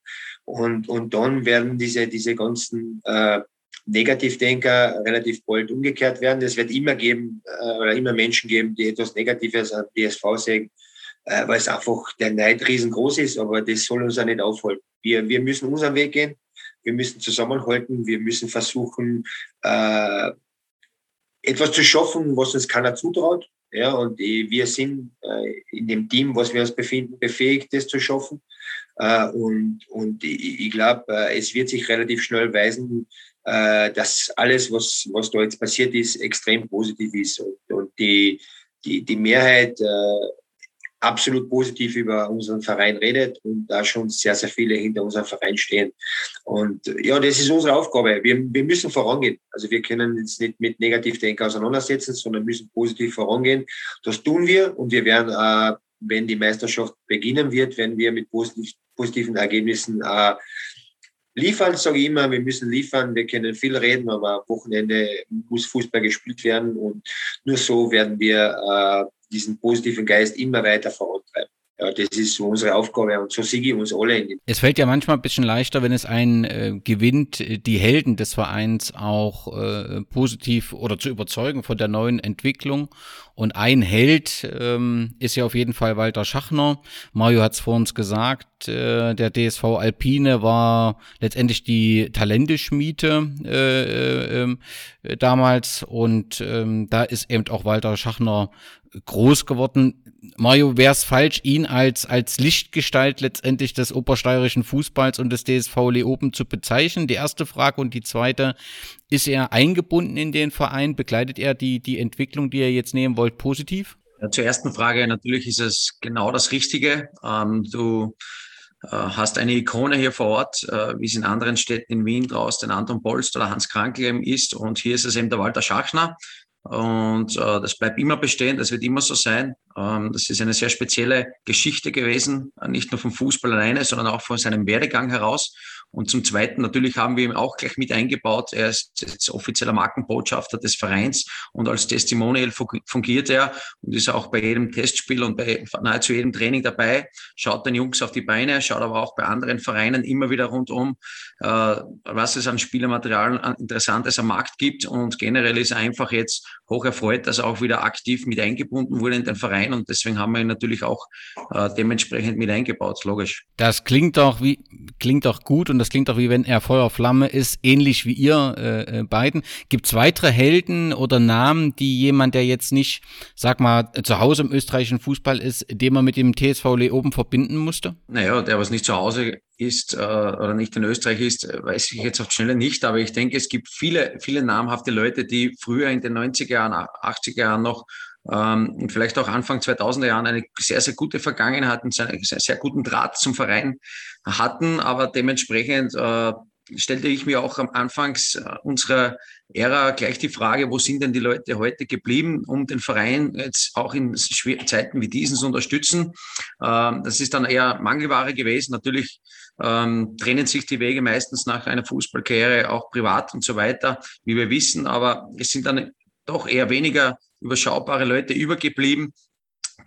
Und, und dann werden diese, diese ganzen äh, Negativdenker relativ bald umgekehrt werden. Es wird immer geben äh, oder immer Menschen geben, die etwas Negatives an DSV sagen, äh, weil es einfach der Neid riesengroß ist, aber das soll uns auch nicht aufhalten. Wir, wir müssen unseren Weg gehen, wir müssen zusammenhalten, wir müssen versuchen, äh, etwas zu schaffen, was uns keiner zutraut. Ja, und wir sind äh, in dem Team, was wir uns befinden, befähigt, das zu schaffen. Äh, und und ich, ich glaube, äh, es wird sich relativ schnell weisen, dass alles, was, was da jetzt passiert ist, extrem positiv ist. Und, und die, die, die Mehrheit absolut positiv über unseren Verein redet und da schon sehr, sehr viele hinter unserem Verein stehen. Und ja, das ist unsere Aufgabe. Wir, wir müssen vorangehen. Also wir können jetzt nicht mit Negativdenken auseinandersetzen, sondern müssen positiv vorangehen. Das tun wir und wir werden, äh, wenn die Meisterschaft beginnen wird, wenn wir mit positiv, positiven Ergebnissen äh, liefern, sage ich immer, wir müssen liefern, wir können viel reden, aber am Wochenende muss Fußball gespielt werden und nur so werden wir äh, diesen positiven Geist immer weiter vorantreiben. Ja, das ist unsere Aufgabe und so sehe ich uns alle. In es fällt ja manchmal ein bisschen leichter, wenn es einen äh, gewinnt, die Helden des Vereins auch äh, positiv oder zu überzeugen von der neuen Entwicklung. Und ein Held ähm, ist ja auf jeden Fall Walter Schachner. Mario hat es vor uns gesagt, äh, der DSV Alpine war letztendlich die Talenteschmiede äh, äh, ähm, damals und ähm, da ist eben auch Walter Schachner groß geworden. Mario, wäre es falsch, ihn als, als Lichtgestalt letztendlich des obersteirischen Fußballs und des DSV Leoben zu bezeichnen? Die erste Frage und die zweite, ist er eingebunden in den Verein? Begleitet er die, die Entwicklung, die er jetzt nehmen wollt, positiv? Ja, zur ersten Frage, natürlich ist es genau das Richtige. Ähm, du äh, hast eine Ikone hier vor Ort, äh, wie es in anderen Städten in Wien draußen den Anton Bolst oder Hans Krankel ist. Und hier ist es eben der Walter Schachner, und äh, das bleibt immer bestehen, das wird immer so sein. Ähm, das ist eine sehr spezielle Geschichte gewesen, nicht nur vom Fußball alleine, sondern auch von seinem Werdegang heraus. Und zum Zweiten, natürlich haben wir ihn auch gleich mit eingebaut. Er ist jetzt offizieller Markenbotschafter des Vereins und als Testimonial fungiert er und ist auch bei jedem Testspiel und bei nahezu jedem Training dabei, schaut den Jungs auf die Beine, schaut aber auch bei anderen Vereinen immer wieder rundum, äh, was es an Spielermaterial Interessantes am Markt gibt. Und generell ist er einfach jetzt hoch erfreut, dass er auch wieder aktiv mit eingebunden wurde in den Verein und deswegen haben wir ihn natürlich auch äh, dementsprechend mit eingebaut, logisch. Das klingt auch wie klingt auch gut und das klingt auch wie wenn er Feuerflamme ist, ähnlich wie ihr äh, äh beiden. Gibt es weitere Helden oder Namen, die jemand, der jetzt nicht, sag mal, zu Hause im österreichischen Fußball ist, den man mit dem TSV oben verbinden musste? Naja, der was nicht zu Hause ist äh, oder nicht in Österreich ist, weiß ich jetzt auf die Schnelle nicht, aber ich denke, es gibt viele, viele namhafte Leute, die früher in den 90er Jahren, 80er Jahren noch ähm, vielleicht auch Anfang 2000er Jahren eine sehr, sehr gute Vergangenheit und einen sehr, sehr guten Draht zum Verein hatten, aber dementsprechend äh, stellte ich mir auch am Anfangs äh, unserer Ära gleich die Frage, wo sind denn die Leute heute geblieben, um den Verein jetzt auch in Zeiten wie diesen zu unterstützen. Ähm, das ist dann eher Mangelware gewesen. Natürlich ähm, trennen sich die Wege meistens nach einer Fußballkarriere auch privat und so weiter, wie wir wissen. Aber es sind dann doch eher weniger überschaubare Leute übergeblieben,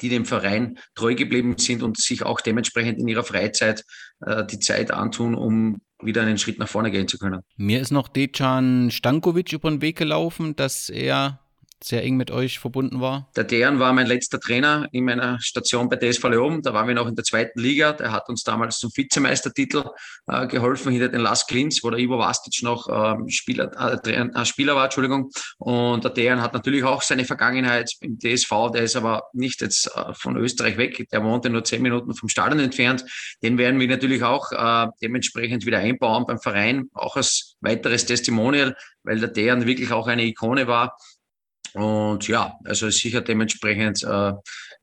die dem Verein treu geblieben sind und sich auch dementsprechend in ihrer Freizeit äh, die Zeit antun, um wieder einen Schritt nach vorne gehen zu können. Mir ist noch Dejan Stankovic über den Weg gelaufen, dass er sehr eng mit euch verbunden war? Der Dejan war mein letzter Trainer in meiner Station bei DSV Leoben. Da waren wir noch in der zweiten Liga. Der hat uns damals zum Vizemeistertitel äh, geholfen hinter den Las Klins, wo der Ivo Vastic noch ähm, Spieler, äh, äh, Spieler war. Entschuldigung. Und der Dejan hat natürlich auch seine Vergangenheit im DSV. Der ist aber nicht jetzt äh, von Österreich weg. Der wohnte nur zehn Minuten vom Stadion entfernt. Den werden wir natürlich auch äh, dementsprechend wieder einbauen beim Verein, auch als weiteres Testimonial, weil der Dejan wirklich auch eine Ikone war und ja, also sicher dementsprechend äh,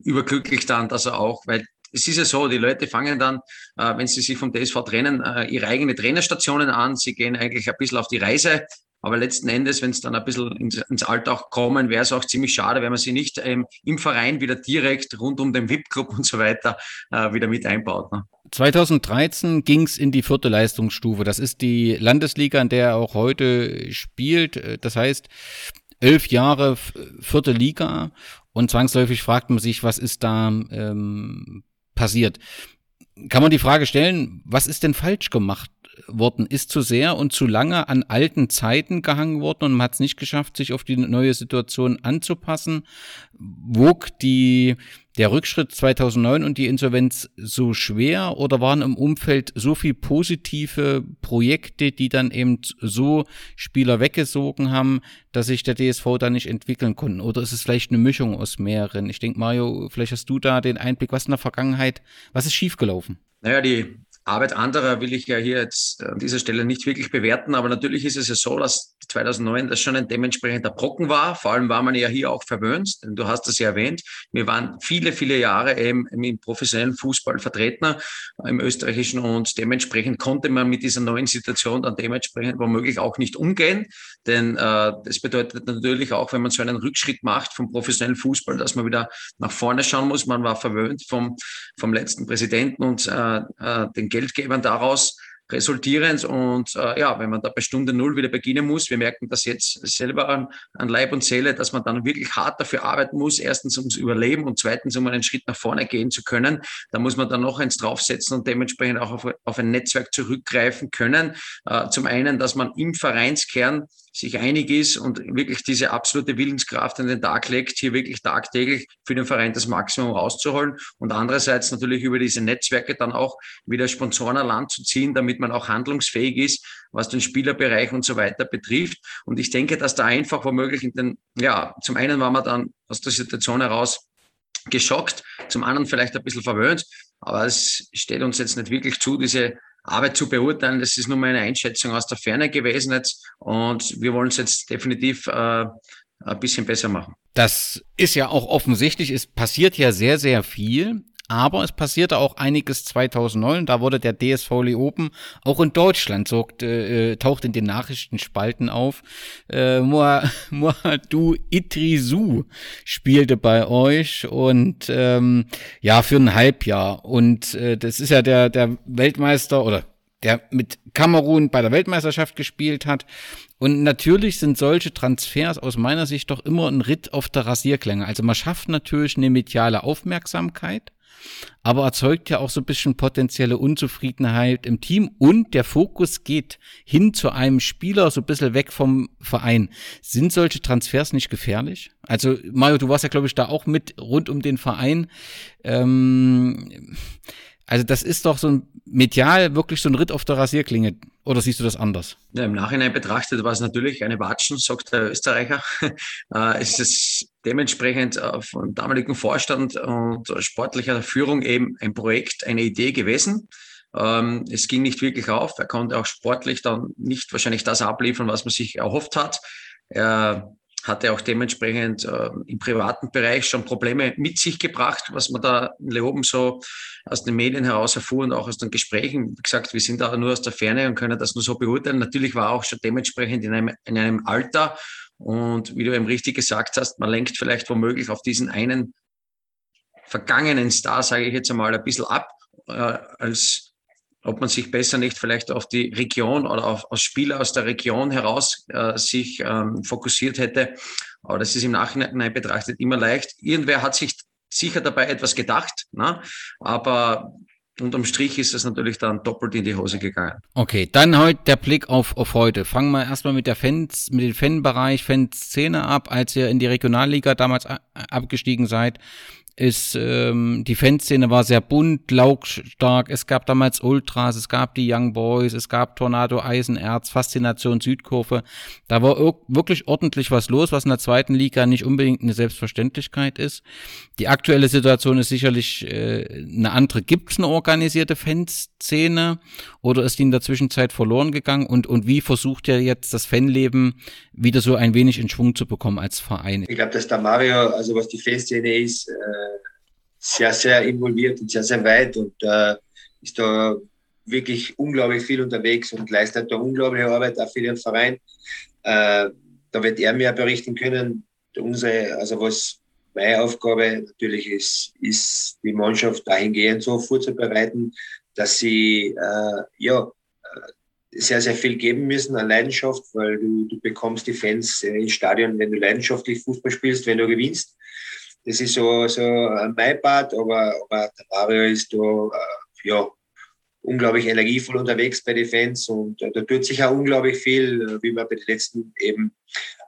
überglücklich dann, dass er auch, weil es ist ja so, die Leute fangen dann, äh, wenn sie sich vom DSV trennen, äh, ihre eigene Trainerstationen an. Sie gehen eigentlich ein bisschen auf die Reise. Aber letzten Endes, wenn es dann ein bisschen ins, ins Alltag kommen, wäre es auch ziemlich schade, wenn man sie nicht ähm, im Verein wieder direkt rund um den VIP-Club und so weiter äh, wieder mit einbaut. Ne? 2013 ging es in die vierte Leistungsstufe. Das ist die Landesliga, in der er auch heute spielt. Das heißt, elf Jahre vierte Liga und zwangsläufig fragt man sich, was ist da ähm, passiert. Kann man die Frage stellen, was ist denn falsch gemacht worden? Ist zu sehr und zu lange an alten Zeiten gehangen worden und man hat es nicht geschafft, sich auf die neue Situation anzupassen? Wog die der Rückschritt 2009 und die Insolvenz so schwer oder waren im Umfeld so viel positive Projekte, die dann eben so Spieler weggesogen haben, dass sich der DSV da nicht entwickeln konnten? Oder ist es vielleicht eine Mischung aus mehreren? Ich denke, Mario, vielleicht hast du da den Einblick, was in der Vergangenheit, was ist schiefgelaufen? Naja, die Arbeit anderer will ich ja hier jetzt an dieser Stelle nicht wirklich bewerten, aber natürlich ist es ja so, dass 2009 das schon ein dementsprechender Brocken war. Vor allem war man ja hier auch verwöhnt, denn du hast das ja erwähnt. Wir waren viele, viele Jahre eben im professionellen Fußball vertreten im österreichischen und dementsprechend konnte man mit dieser neuen Situation dann dementsprechend womöglich auch nicht umgehen, denn äh, das bedeutet natürlich auch, wenn man so einen Rückschritt macht vom professionellen Fußball, dass man wieder nach vorne schauen muss. Man war verwöhnt vom, vom letzten Präsidenten und äh, äh den Geldgebern daraus resultierend. Und äh, ja, wenn man da bei Stunde Null wieder beginnen muss, wir merken das jetzt selber an, an Leib und Seele, dass man dann wirklich hart dafür arbeiten muss, erstens ums Überleben und zweitens um einen Schritt nach vorne gehen zu können. Da muss man dann noch eins draufsetzen und dementsprechend auch auf, auf ein Netzwerk zurückgreifen können. Äh, zum einen, dass man im Vereinskern sich einig ist und wirklich diese absolute Willenskraft an den Tag legt, hier wirklich tagtäglich für den Verein das Maximum rauszuholen und andererseits natürlich über diese Netzwerke dann auch wieder Sponsoren an Land zu ziehen, damit man auch handlungsfähig ist, was den Spielerbereich und so weiter betrifft. Und ich denke, dass da einfach womöglich in den, ja, zum einen war man dann aus der Situation heraus geschockt, zum anderen vielleicht ein bisschen verwöhnt, aber es steht uns jetzt nicht wirklich zu, diese Arbeit zu beurteilen. Das ist nur meine Einschätzung aus der Ferne gewesen jetzt. Und wir wollen es jetzt definitiv äh, ein bisschen besser machen. Das ist ja auch offensichtlich. Es passiert ja sehr, sehr viel. Aber es passierte auch einiges 2009. Da wurde der DSV Leoben auch in Deutschland sorgt, äh, taucht in den Nachrichtenspalten auf. Äh, Moadu (laughs) Itrisu spielte bei euch und ähm, ja für ein Halbjahr. Und äh, das ist ja der der Weltmeister oder der mit Kamerun bei der Weltmeisterschaft gespielt hat. Und natürlich sind solche Transfers aus meiner Sicht doch immer ein Ritt auf der Rasierklänge. Also man schafft natürlich eine mediale Aufmerksamkeit aber erzeugt ja auch so ein bisschen potenzielle Unzufriedenheit im Team und der Fokus geht hin zu einem Spieler, so ein bisschen weg vom Verein. Sind solche Transfers nicht gefährlich? Also Mario, du warst ja, glaube ich, da auch mit rund um den Verein. Ähm, also das ist doch so ein medial wirklich so ein Ritt auf der Rasierklinge. Oder siehst du das anders? Ja, Im Nachhinein betrachtet war es natürlich eine Watschen, sagt der Österreicher. (laughs) äh, es ist dementsprechend äh, von damaligen Vorstand und sportlicher Führung eben ein Projekt, eine Idee gewesen. Ähm, es ging nicht wirklich auf. Er konnte auch sportlich dann nicht wahrscheinlich das abliefern, was man sich erhofft hat. Er hatte auch dementsprechend äh, im privaten Bereich schon Probleme mit sich gebracht, was man da in Leoben so aus den Medien heraus erfuhr und auch aus den Gesprächen. Wie gesagt, wir sind da nur aus der Ferne und können das nur so beurteilen. Natürlich war auch schon dementsprechend in einem, in einem Alter und wie du eben richtig gesagt hast, man lenkt vielleicht womöglich auf diesen einen vergangenen Star, sage ich jetzt einmal, ein bisschen ab, äh, als ob man sich besser nicht vielleicht auf die Region oder auf, auf Spieler aus der Region heraus äh, sich ähm, fokussiert hätte. Aber das ist im Nachhinein betrachtet immer leicht. Irgendwer hat sich sicher dabei etwas gedacht, ne? aber unterm Strich ist es natürlich dann doppelt in die Hose gegangen. Okay, dann heute der Blick auf, auf heute. Fangen wir erstmal mit der Fans, mit dem Fanbereich, Fanszene ab. Als ihr in die Regionalliga damals abgestiegen seid, ist ähm, die Fanszene war sehr bunt, lautstark. Es gab damals Ultras, es gab die Young Boys, es gab Tornado Eisenerz, Faszination Südkurve. Da war wirklich ordentlich was los, was in der zweiten Liga nicht unbedingt eine Selbstverständlichkeit ist. Die aktuelle Situation ist sicherlich äh, eine andere. Gibt es eine organisierte Fanszene oder ist die in der Zwischenzeit verloren gegangen? Und, und wie versucht ihr jetzt das Fanleben wieder so ein wenig in Schwung zu bekommen als Verein? Ich glaube, dass der Mario, also was die Fanszene ist, äh, sehr, sehr involviert und sehr, sehr weit und äh, ist da wirklich unglaublich viel unterwegs und leistet da unglaubliche Arbeit auch für den Verein. Äh, da wird er mir berichten können. Unsere, also was meine Aufgabe natürlich ist, ist die Mannschaft dahingehend so vorzubereiten, dass sie ja, sehr, sehr viel geben müssen an Leidenschaft, weil du, du bekommst die Fans ins Stadion, wenn du leidenschaftlich Fußball spielst, wenn du gewinnst. Das ist so, so mein Part, aber, aber der Mario ist da äh, ja, unglaublich energievoll unterwegs bei den Fans und äh, da tut sich auch unglaublich viel, äh, wie man bei den letzten eben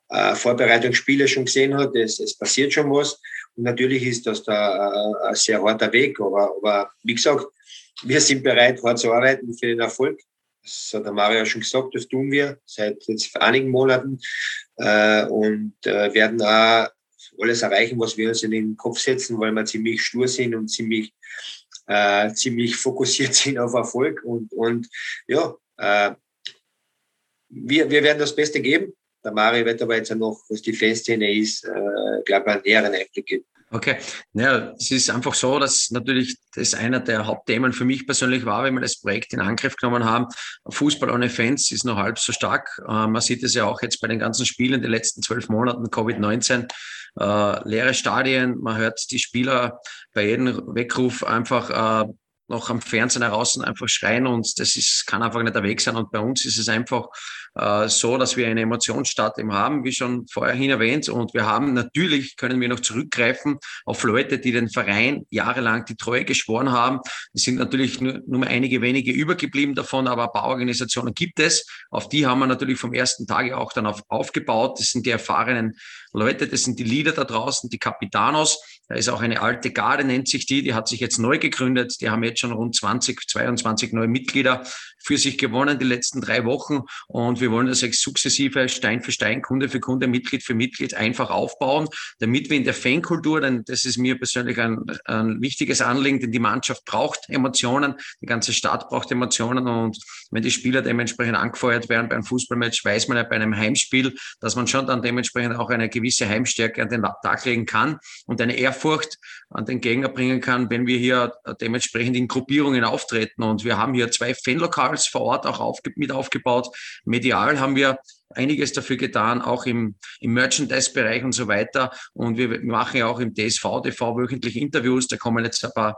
äh, Vorbereitungsspiele schon gesehen hat. Es, es passiert schon was und natürlich ist das da äh, ein sehr harter Weg, aber, aber wie gesagt, wir sind bereit, hart zu arbeiten für den Erfolg. Das hat der Mario schon gesagt, das tun wir seit jetzt einigen Monaten äh, und äh, werden auch alles erreichen, was wir uns in den Kopf setzen, weil wir ziemlich stur sind und ziemlich, äh, ziemlich fokussiert (laughs) sind auf Erfolg. Und, und ja, äh, wir, wir werden das Beste geben. Der Mario wird aber jetzt noch, was die Fanszene ist, äh, glaube ich, einen näheren Einblick geben. Okay, naja, es ist einfach so, dass natürlich das einer der Hauptthemen für mich persönlich war, wenn wir das Projekt in Angriff genommen haben. Fußball ohne Fans ist noch halb so stark. Äh, man sieht es ja auch jetzt bei den ganzen Spielen der letzten zwölf Monaten Covid-19. Äh, leere Stadien, man hört die Spieler bei jedem Weckruf einfach äh, noch am Fernsehen heraus einfach schreien und das ist, kann einfach nicht der Weg sein. Und bei uns ist es einfach äh, so, dass wir eine Emotionsstadt eben haben, wie schon vorhin erwähnt. Und wir haben natürlich, können wir noch zurückgreifen auf Leute, die den Verein jahrelang die Treue geschworen haben. Es sind natürlich nur, nur einige wenige übergeblieben davon, aber ein paar Organisationen gibt es. Auf die haben wir natürlich vom ersten Tag auch dann auf, aufgebaut. Das sind die erfahrenen Leute, das sind die Leader da draußen, die Capitanos. Da ist auch eine alte Garde, nennt sich die, die hat sich jetzt neu gegründet. Die haben jetzt schon rund 20, 22 neue Mitglieder für sich gewonnen die letzten drei Wochen. Und wir wollen das sukzessive Stein für Stein, Kunde für Kunde, Mitglied für Mitglied einfach aufbauen, damit wir in der Fankultur, denn das ist mir persönlich ein, ein wichtiges Anliegen, denn die Mannschaft braucht Emotionen, die ganze Stadt braucht Emotionen. Und wenn die Spieler dementsprechend angefeuert werden bei einem Fußballmatch, weiß man ja bei einem Heimspiel, dass man schon dann dementsprechend auch eine gewisse Heimstärke an den Tag legen kann und eine Ehrfurcht an den Gegner bringen kann, wenn wir hier dementsprechend in Gruppierungen auftreten. Und wir haben hier zwei Fanlokals vor Ort auch aufge mit aufgebaut. Medial haben wir einiges dafür getan, auch im, im Merchandise-Bereich und so weiter. Und wir machen ja auch im DSV TV wöchentlich Interviews. Da kommen jetzt ein paar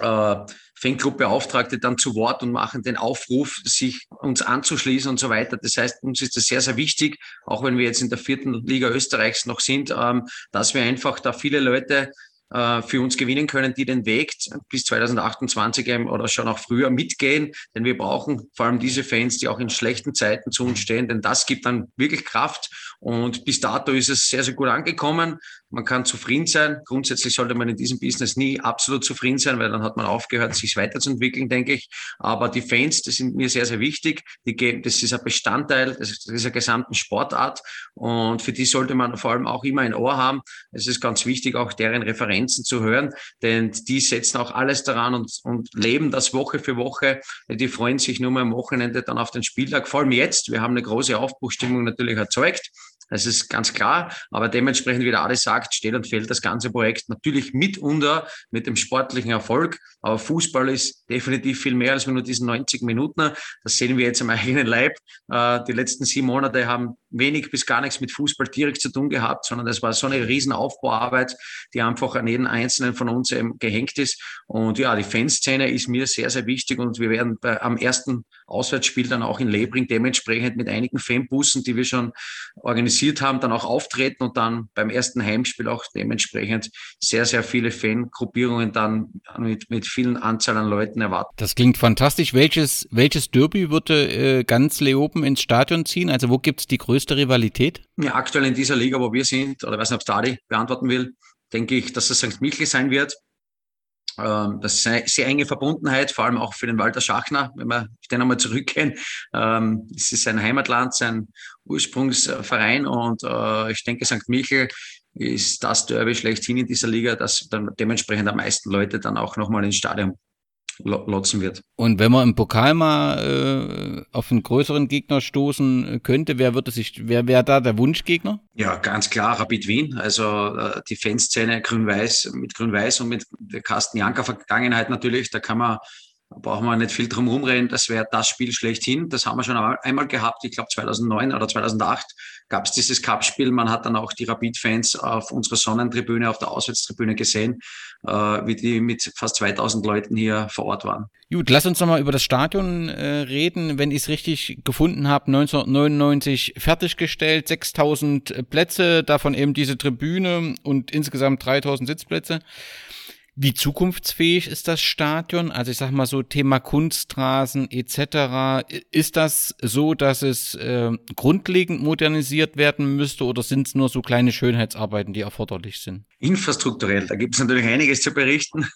äh, Fanclub-Beauftragte dann zu Wort und machen den Aufruf, sich uns anzuschließen und so weiter. Das heißt, uns ist das sehr, sehr wichtig, auch wenn wir jetzt in der vierten Liga Österreichs noch sind, ähm, dass wir einfach da viele Leute äh, für uns gewinnen können, die den Weg bis 2028 oder schon auch früher mitgehen. Denn wir brauchen vor allem diese Fans, die auch in schlechten Zeiten zu uns stehen, denn das gibt dann wirklich Kraft. Und bis dato ist es sehr, sehr gut angekommen. Man kann zufrieden sein. Grundsätzlich sollte man in diesem Business nie absolut zufrieden sein, weil dann hat man aufgehört, sich weiterzuentwickeln, denke ich. Aber die Fans, das sind mir sehr, sehr wichtig. Die geben, das ist ein Bestandteil dieser gesamten Sportart. Und für die sollte man vor allem auch immer ein Ohr haben. Es ist ganz wichtig, auch deren Referenzen zu hören, denn die setzen auch alles daran und, und leben das Woche für Woche. Die freuen sich nur mal am Wochenende dann auf den Spieltag. Vor allem jetzt. Wir haben eine große Aufbruchstimmung natürlich erzeugt. Das ist ganz klar. Aber dementsprechend, wie der Adi sagt, steht und fällt das ganze Projekt natürlich mitunter mit dem sportlichen Erfolg. Aber Fußball ist definitiv viel mehr als nur diesen 90 Minuten. Das sehen wir jetzt am eigenen Leib. Äh, die letzten sieben Monate haben wenig bis gar nichts mit Fußball direkt zu tun gehabt, sondern es war so eine riesen Aufbauarbeit, die einfach an jeden einzelnen von uns eben gehängt ist. Und ja, die Fanszene ist mir sehr, sehr wichtig und wir werden bei, am ersten Auswärtsspiel dann auch in Lebring dementsprechend mit einigen Fanbussen, die wir schon organisiert haben, dann auch auftreten und dann beim ersten Heimspiel auch dementsprechend sehr, sehr viele Fangruppierungen dann mit, mit vielen Anzahl an Leuten erwarten. Das klingt fantastisch. Welches, welches Derby würde äh, ganz Leoben ins Stadion ziehen? Also wo gibt es die größte Rivalität? Ja, aktuell in dieser Liga, wo wir sind, oder weiß nicht, ob Stadi beantworten will, denke ich, dass es St. Michel sein wird. Ähm, das ist eine sehr enge Verbundenheit, vor allem auch für den Walter Schachner, wenn wir den einmal zurückgehen. Ähm, es ist sein Heimatland, sein Ursprungsverein und äh, ich denke, St. Michel ist das Derby schlechthin in dieser Liga, dass dann dementsprechend am meisten Leute dann auch nochmal ins Stadion lotzen wird. Und wenn man im Pokal mal äh, auf einen größeren Gegner stoßen könnte, wer würde sich, wer wäre da der Wunschgegner? Ja, ganz klar, Rapid Wien. Also äh, die Fanszene Grün-Weiß mit Grün-Weiß und mit der Carsten Janker Vergangenheit natürlich, da kann man brauchen wir nicht viel drum rumreden, das wäre das Spiel schlechthin. Das haben wir schon einmal gehabt, ich glaube 2009 oder 2008 gab es dieses Cup-Spiel. Man hat dann auch die Rapid-Fans auf unserer Sonnentribüne, auf der Auswärtstribüne gesehen, äh, wie die mit fast 2000 Leuten hier vor Ort waren. Gut, lass uns nochmal über das Stadion äh, reden. Wenn ich es richtig gefunden habe, 1999 fertiggestellt, 6000 Plätze, davon eben diese Tribüne und insgesamt 3000 Sitzplätze. Wie zukunftsfähig ist das Stadion? Also ich sag mal so Thema Kunstrasen etc. Ist das so, dass es äh, grundlegend modernisiert werden müsste oder sind es nur so kleine Schönheitsarbeiten, die erforderlich sind? Infrastrukturell, da gibt es natürlich einiges zu berichten.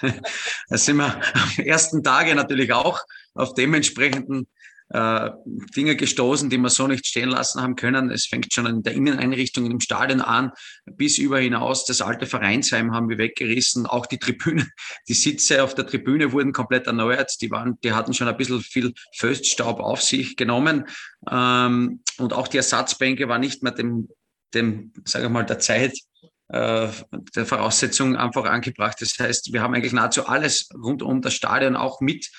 (laughs) da sind wir am ersten Tage natürlich auch auf dementsprechenden äh, Dinge gestoßen, die wir so nicht stehen lassen haben können. Es fängt schon in der Inneneinrichtung im Stadion an, bis über hinaus. Das alte Vereinsheim haben wir weggerissen. Auch die Tribüne, die Sitze auf der Tribüne wurden komplett erneuert. Die waren, die hatten schon ein bisschen viel Föststaub auf sich genommen. Ähm, und auch die Ersatzbänke waren nicht mehr dem, dem, sage ich mal, der Zeit äh, der Voraussetzung einfach angebracht. Das heißt, wir haben eigentlich nahezu alles rund um das Stadion auch mit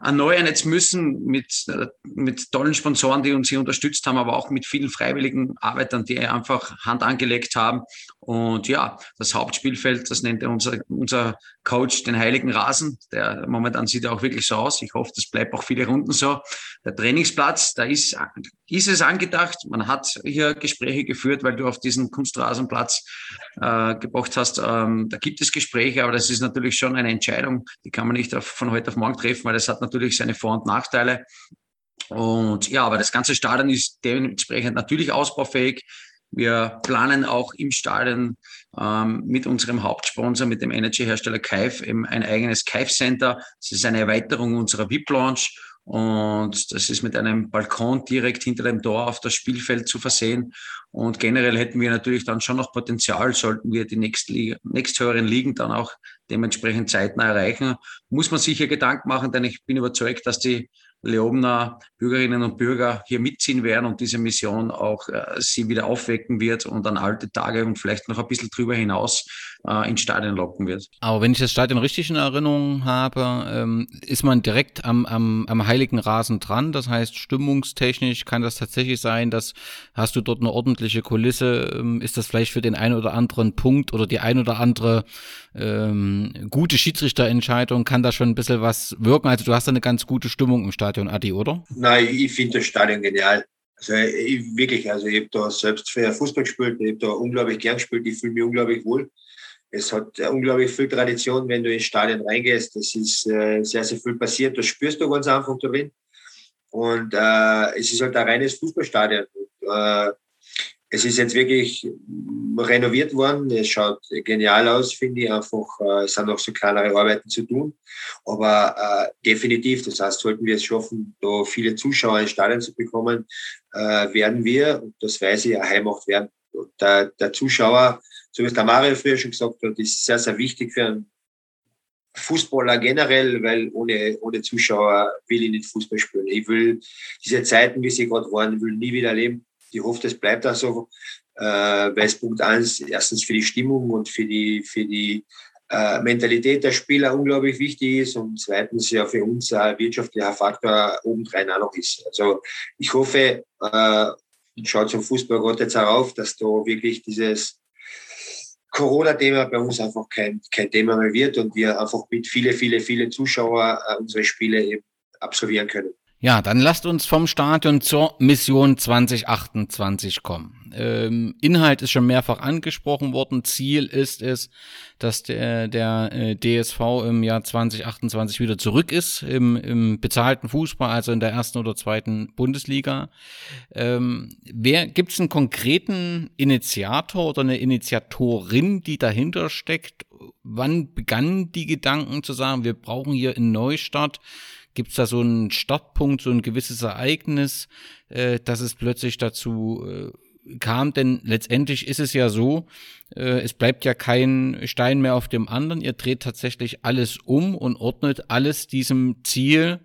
erneuern jetzt müssen mit, mit tollen Sponsoren, die uns hier unterstützt haben, aber auch mit vielen freiwilligen Arbeitern, die einfach Hand angelegt haben. Und ja, das Hauptspielfeld, das nennt unser, unser Coach den heiligen Rasen. Der momentan sieht er auch wirklich so aus. Ich hoffe, das bleibt auch viele Runden so. Der Trainingsplatz, da ist, ist es angedacht. Man hat hier Gespräche geführt, weil du auf diesen Kunstrasenplatz äh, gebracht hast. Ähm, da gibt es Gespräche, aber das ist natürlich schon eine Entscheidung, die kann man nicht auf, von heute auf morgen treffen, weil das hat natürlich seine Vor- und Nachteile. Und ja, aber das ganze Stadion ist dementsprechend natürlich ausbaufähig. Wir planen auch im Stadion ähm, mit unserem Hauptsponsor, mit dem Energy-Hersteller Kaif, eben ein eigenes Kaif-Center. Das ist eine Erweiterung unserer VIP-Lounge und das ist mit einem Balkon direkt hinter dem Tor auf das Spielfeld zu versehen. Und generell hätten wir natürlich dann schon noch Potenzial, sollten wir die nächsthöheren Ligen dann auch dementsprechend zeitnah erreichen. Muss man sicher Gedanken machen, denn ich bin überzeugt, dass die Leobener Bürgerinnen und Bürger hier mitziehen werden und diese Mission auch äh, sie wieder aufwecken wird und an alte Tage und vielleicht noch ein bisschen drüber hinaus äh, ins Stadion locken wird. Aber wenn ich das Stadion richtig in Erinnerung habe, ähm, ist man direkt am, am, am heiligen Rasen dran. Das heißt, stimmungstechnisch kann das tatsächlich sein, dass hast du dort eine ordentliche Kulisse, ähm, ist das vielleicht für den einen oder anderen Punkt oder die ein oder andere ähm, gute Schiedsrichterentscheidung, kann da schon ein bisschen was wirken. Also du hast da eine ganz gute Stimmung im Stadion, Adi, oder? Nein, ich finde das Stadion genial. Also ich, wirklich, also ich habe da selbst für Fußball gespielt, ich habe da unglaublich gern gespielt, ich fühle mich unglaublich wohl. Es hat unglaublich viel Tradition, wenn du ins Stadion reingehst. Es ist äh, sehr, sehr viel passiert. Das spürst du ganz einfach darin. Und äh, es ist halt ein reines Fußballstadion. Und, äh, es ist jetzt wirklich renoviert worden. Es schaut genial aus, finde ich. Einfach, äh, es sind noch so kleinere Arbeiten zu tun. Aber äh, definitiv, das heißt, sollten wir es schaffen, da viele Zuschauer ins Stadion zu bekommen, äh, werden wir, und das weiß ich, Heimacht werden. Und der, der Zuschauer, so wie es der Mario früher schon gesagt hat, ist sehr, sehr wichtig für einen Fußballer generell, weil ohne, ohne Zuschauer will ich nicht Fußball spielen. Ich will diese Zeiten, wie sie gerade waren, will nie wieder erleben ich hoffe, das bleibt auch so, äh, weil es Punkt eins erstens für die Stimmung und für die, für die äh, Mentalität der Spieler unglaublich wichtig ist und zweitens ja für uns ein wirtschaftlicher Faktor obendrein auch noch ist. Also ich hoffe, äh, schaut zum Fußball gerade jetzt auf, dass da wirklich dieses Corona-Thema bei uns einfach kein, kein Thema mehr wird und wir einfach mit viele, viele, viele Zuschauer äh, unsere Spiele eben absolvieren können. Ja, dann lasst uns vom Stadion zur Mission 2028 kommen. Ähm, Inhalt ist schon mehrfach angesprochen worden. Ziel ist es, dass der, der äh, DSV im Jahr 2028 wieder zurück ist im, im bezahlten Fußball, also in der ersten oder zweiten Bundesliga. Ähm, wer gibt es einen konkreten Initiator oder eine Initiatorin, die dahinter steckt? Wann begannen die Gedanken zu sagen, wir brauchen hier einen Neustart? Gibt es da so einen Startpunkt, so ein gewisses Ereignis, äh, dass es plötzlich dazu äh, kam? Denn letztendlich ist es ja so, äh, es bleibt ja kein Stein mehr auf dem anderen. Ihr dreht tatsächlich alles um und ordnet alles diesem Ziel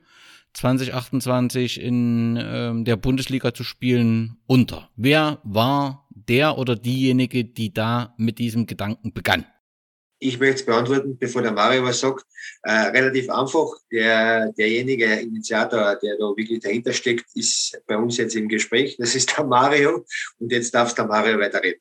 2028 in ähm, der Bundesliga zu spielen unter. Wer war der oder diejenige, die da mit diesem Gedanken begann? Ich möchte es beantworten, bevor der Mario was sagt. Äh, relativ einfach. Der, derjenige Initiator, der da wirklich dahinter steckt, ist bei uns jetzt im Gespräch. Das ist der Mario. Und jetzt darf der Mario weiterreden.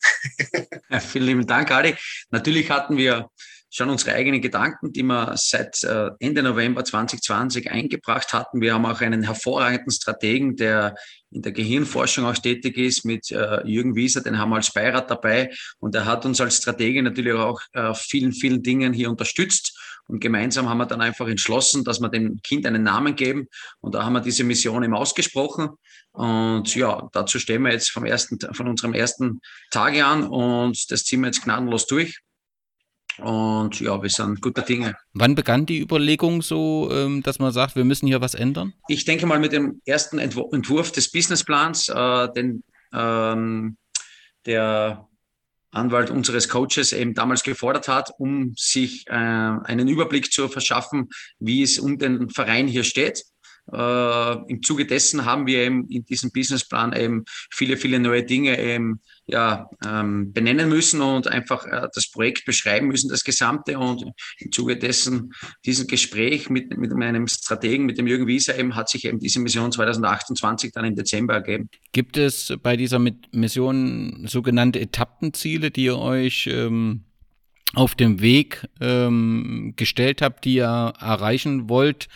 ja, vielen lieben Dank, Ali. Natürlich hatten wir schon unsere eigenen Gedanken, die wir seit äh, Ende November 2020 eingebracht hatten. Wir haben auch einen hervorragenden Strategen, der in der Gehirnforschung auch tätig ist, mit äh, Jürgen Wieser, den haben wir als Beirat dabei. Und er hat uns als Stratege natürlich auch äh, vielen, vielen Dingen hier unterstützt. Und gemeinsam haben wir dann einfach entschlossen, dass wir dem Kind einen Namen geben. Und da haben wir diese Mission eben ausgesprochen. Und ja, dazu stehen wir jetzt vom ersten, von unserem ersten Tage an und das ziehen wir jetzt gnadenlos durch. Und ja, wir sind guter Dinge. Wann begann die Überlegung so, ähm, dass man sagt, wir müssen hier was ändern? Ich denke mal mit dem ersten Entwurf des Businessplans, äh, den ähm, der Anwalt unseres Coaches eben damals gefordert hat, um sich äh, einen Überblick zu verschaffen, wie es um den Verein hier steht. Äh, Im Zuge dessen haben wir eben in diesem Businessplan eben viele, viele neue Dinge eben ja, ähm, benennen müssen und einfach äh, das Projekt beschreiben müssen, das Gesamte. Und im Zuge dessen, diesen Gespräch mit, mit meinem Strategen, mit dem Jürgen Wieser eben, hat sich eben diese Mission 2028 dann im Dezember ergeben. Gibt es bei dieser Mission sogenannte Etappenziele, die ihr euch ähm, auf dem Weg ähm, gestellt habt, die ihr erreichen wollt,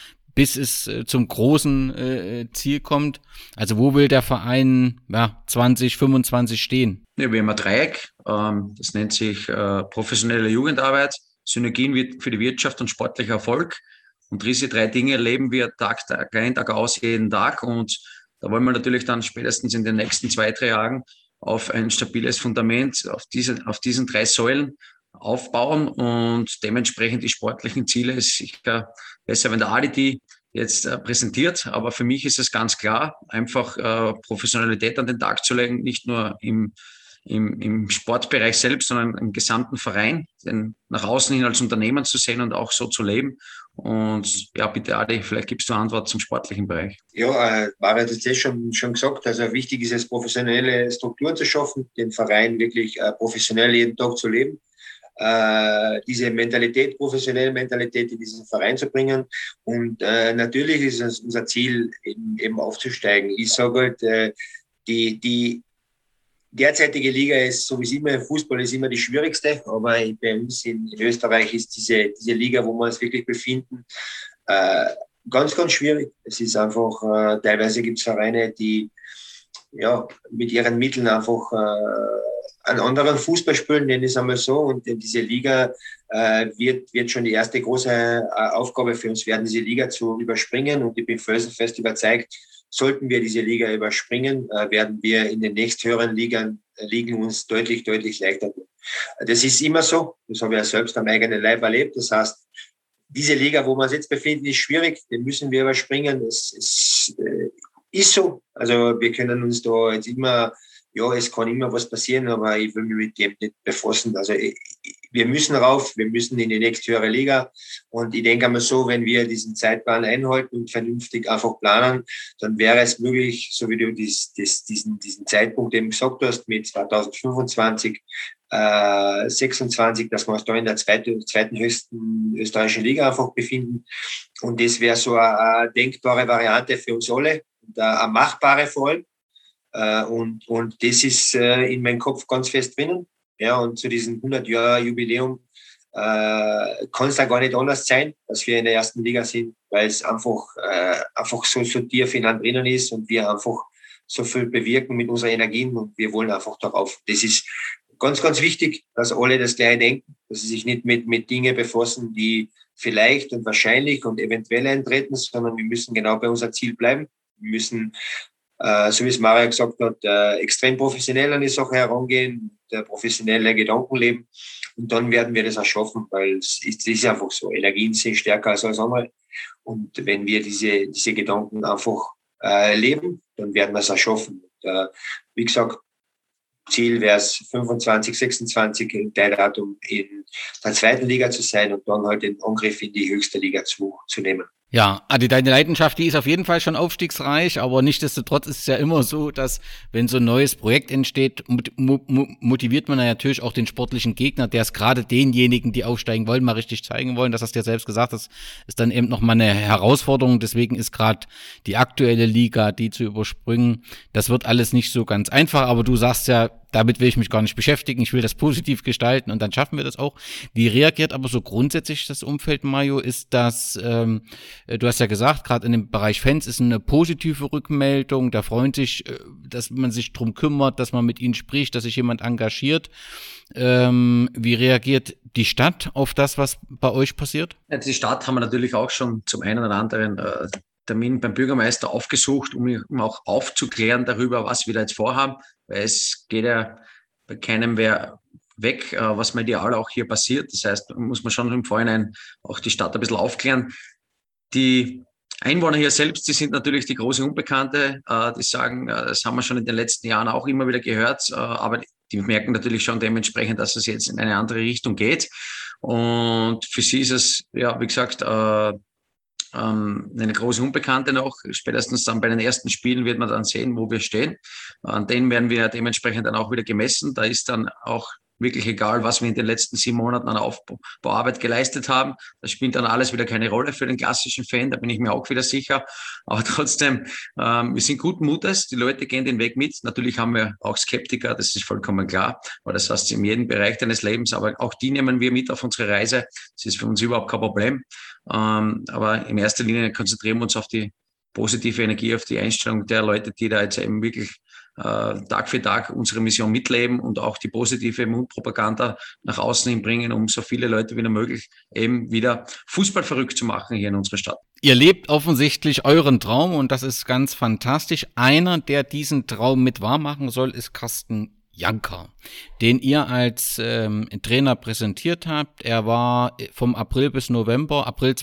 bis es äh, zum großen äh, Ziel kommt? Also wo will der Verein ja, 2025 stehen? Ja, wir haben ein Dreieck, ähm, das nennt sich äh, professionelle Jugendarbeit, Synergien für die Wirtschaft und sportlicher Erfolg. Und diese drei Dinge leben wir Tag, Tag ein, Tag aus, jeden Tag. Und da wollen wir natürlich dann spätestens in den nächsten zwei, drei Jahren auf ein stabiles Fundament, auf, diese, auf diesen drei Säulen aufbauen und dementsprechend die sportlichen Ziele ist sicher besser, wenn der Ali die jetzt äh, präsentiert. Aber für mich ist es ganz klar, einfach äh, Professionalität an den Tag zu legen, nicht nur im, im, im Sportbereich selbst, sondern im gesamten Verein, den nach außen hin als Unternehmen zu sehen und auch so zu leben. Und ja, bitte Adi, vielleicht gibst du eine Antwort zum sportlichen Bereich. Ja, äh, Mario hat es schon, schon gesagt. Also wichtig ist es, professionelle Strukturen zu schaffen, den Verein wirklich äh, professionell jeden Tag zu leben äh, diese Mentalität, professionelle Mentalität in diesen Verein zu bringen. Und äh, natürlich ist es unser Ziel, eben, eben aufzusteigen. Ich sage halt, äh, die, die derzeitige Liga ist, so wie es immer im Fußball ist, immer die schwierigste. Aber bei uns in, in Österreich ist diese, diese Liga, wo wir uns wirklich befinden, äh, ganz, ganz schwierig. Es ist einfach, äh, teilweise gibt es Vereine, die ja, mit ihren Mitteln einfach einen anderen nenne ich es einmal so. Und diese Liga äh, wird, wird schon die erste große äh, Aufgabe für uns werden, diese Liga zu überspringen. Und ich bin felsenfest überzeugt, sollten wir diese Liga überspringen, äh, werden wir in den nächsthöheren Ligen, äh, Ligen uns deutlich, deutlich leichter tun. Das ist immer so. Das habe ich ja selbst am eigenen Leib erlebt. Das heißt, diese Liga, wo wir uns jetzt befinden, ist schwierig. Den müssen wir überspringen. Es, es äh, ist so. Also wir können uns da jetzt immer ja, es kann immer was passieren, aber ich will mich mit dem nicht befassen. Also wir müssen rauf, wir müssen in die nächste höhere Liga. Und ich denke einmal so, wenn wir diesen Zeitplan einhalten und vernünftig einfach planen, dann wäre es möglich, so wie du dies, dies, diesen, diesen Zeitpunkt eben gesagt hast, mit 2025, äh, 26, dass wir uns da in der zweiten, zweiten höchsten österreichischen Liga einfach befinden. Und das wäre so eine, eine denkbare Variante für uns alle und eine machbare vor allem. Äh, und, und das ist äh, in meinem Kopf ganz fest drinnen. Ja, und zu diesem 100 Jahr Jubiläum äh, kann es da gar nicht anders sein, dass wir in der ersten Liga sind, weil es einfach, äh, einfach so, so tief in drinnen ist und wir einfach so viel bewirken mit unseren Energien und wir wollen einfach darauf. Das ist ganz, ganz wichtig, dass alle das gleiche denken, dass sie sich nicht mit, mit Dingen befassen, die vielleicht und wahrscheinlich und eventuell eintreten, sondern wir müssen genau bei unserem Ziel bleiben. Wir müssen äh, so wie es Mario gesagt hat, äh, extrem professionell an die Sache herangehen, der professionelle Gedanken leben. Und dann werden wir das auch schaffen, weil es ist, es ist einfach so. Energien sind stärker als alles andere. Und wenn wir diese, diese Gedanken einfach äh, leben, dann werden wir es auch schaffen. Und, äh, wie gesagt, Ziel wäre es 25, 26 in Teildatum in der zweiten Liga zu sein und dann halt den Angriff in die höchste Liga zu, zu nehmen. Ja, Adi, deine Leidenschaft, die ist auf jeden Fall schon aufstiegsreich, aber nichtsdestotrotz ist es ja immer so, dass wenn so ein neues Projekt entsteht, motiviert man natürlich auch den sportlichen Gegner, der es gerade denjenigen, die aufsteigen wollen, mal richtig zeigen wollen. Das hast du ja selbst gesagt, das ist dann eben nochmal eine Herausforderung. Deswegen ist gerade die aktuelle Liga, die zu überspringen, das wird alles nicht so ganz einfach, aber du sagst ja, damit will ich mich gar nicht beschäftigen, ich will das positiv gestalten und dann schaffen wir das auch. Wie reagiert aber so grundsätzlich das Umfeld, Mario? Ist das, ähm, äh, du hast ja gesagt, gerade in dem Bereich Fans ist eine positive Rückmeldung, da freuen sich, äh, dass man sich drum kümmert, dass man mit ihnen spricht, dass sich jemand engagiert. Ähm, wie reagiert die Stadt auf das, was bei euch passiert? Ja, die Stadt haben wir natürlich auch schon zum einen oder anderen äh, Termin beim Bürgermeister aufgesucht, um, um auch aufzuklären darüber, was wir da jetzt vorhaben, weil es geht ja bei keinem wer weg, äh, was medial auch hier passiert. Das heißt, muss man schon im Vorhinein auch die Stadt ein bisschen aufklären. Die Einwohner hier selbst, die sind natürlich die große Unbekannte. Äh, die sagen, äh, das haben wir schon in den letzten Jahren auch immer wieder gehört, aber die merken natürlich schon dementsprechend, dass es jetzt in eine andere Richtung geht. Und für sie ist es, ja, wie gesagt, ähm, eine große Unbekannte noch. Spätestens dann bei den ersten Spielen wird man dann sehen, wo wir stehen. An denen werden wir dementsprechend dann auch wieder gemessen. Da ist dann auch wirklich egal, was wir in den letzten sieben Monaten an Aufbauarbeit geleistet haben. Das spielt dann alles wieder keine Rolle für den klassischen Fan, da bin ich mir auch wieder sicher. Aber (laughs) trotzdem, ähm, wir sind guten Mutes, die Leute gehen den Weg mit. Natürlich haben wir auch Skeptiker, das ist vollkommen klar, weil das heißt in jedem Bereich deines Lebens, aber auch die nehmen wir mit auf unsere Reise. Das ist für uns überhaupt kein Problem. Ähm, aber in erster Linie konzentrieren wir uns auf die positive Energie, auf die Einstellung der Leute, die da jetzt eben wirklich Tag für Tag unsere Mission mitleben und auch die positive Mundpropaganda nach außen hin bringen, um so viele Leute wie möglich eben wieder Fußball verrückt zu machen hier in unserer Stadt. Ihr lebt offensichtlich euren Traum und das ist ganz fantastisch. Einer, der diesen Traum mit wahr machen soll, ist Carsten Janka, den ihr als ähm, Trainer präsentiert habt. Er war vom April bis November, April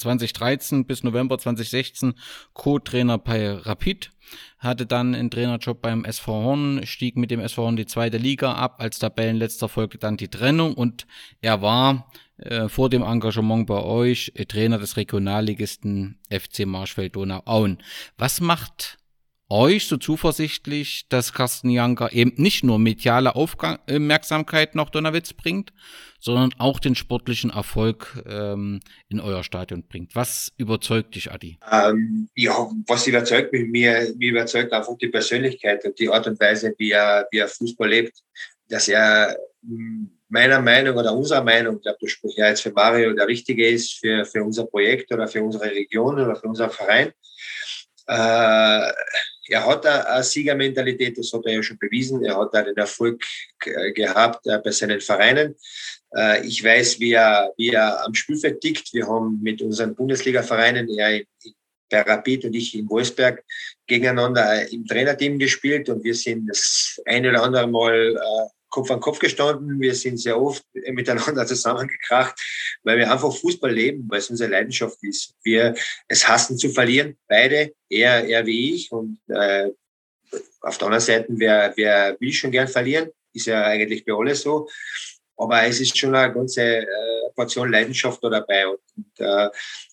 2013 bis November 2016 Co-Trainer bei Rapid hatte dann einen Trainerjob beim SV Horn, stieg mit dem SV Horn die zweite Liga ab. Als Tabellenletzter folgte dann die Trennung und er war äh, vor dem Engagement bei euch äh, Trainer des Regionalligisten FC Marschfeld-Donau-Auen. Was macht euch so zuversichtlich, dass Carsten Janker eben nicht nur mediale Aufmerksamkeit nach Donnerwitz bringt, sondern auch den sportlichen Erfolg ähm, in euer Stadion bringt. Was überzeugt dich, Adi? Ähm, ja, was überzeugt mich, mir, mir überzeugt einfach die Persönlichkeit und die Art und Weise, wie er, wie er Fußball lebt, dass er hm, meiner Meinung oder unserer Meinung, ich glaube, das spricht ja jetzt für Mario, der Richtige ist für, für unser Projekt oder für unsere Region oder für unseren Verein. Äh, er hat eine Siegermentalität, das hat er ja schon bewiesen. Er hat einen Erfolg gehabt äh, bei seinen Vereinen. Äh, ich weiß, wie er, wie er am Spielfeld tickt. Wir haben mit unseren Bundesliga-Vereinen, er bei Rapid und ich in Wolfsberg, gegeneinander im Trainerteam gespielt und wir sind das eine oder andere Mal Kopf an Kopf gestanden. Wir sind sehr oft miteinander (laughs) zusammengekracht, weil wir einfach Fußball leben, weil es unsere Leidenschaft ist. Wir es hassen zu verlieren, beide, er, er wie ich. Und äh, auf der anderen Seite, wer, wer will schon gern verlieren, ist ja eigentlich bei alle so. Aber es ist schon eine ganze äh, Portion Leidenschaft da dabei. Und, und äh,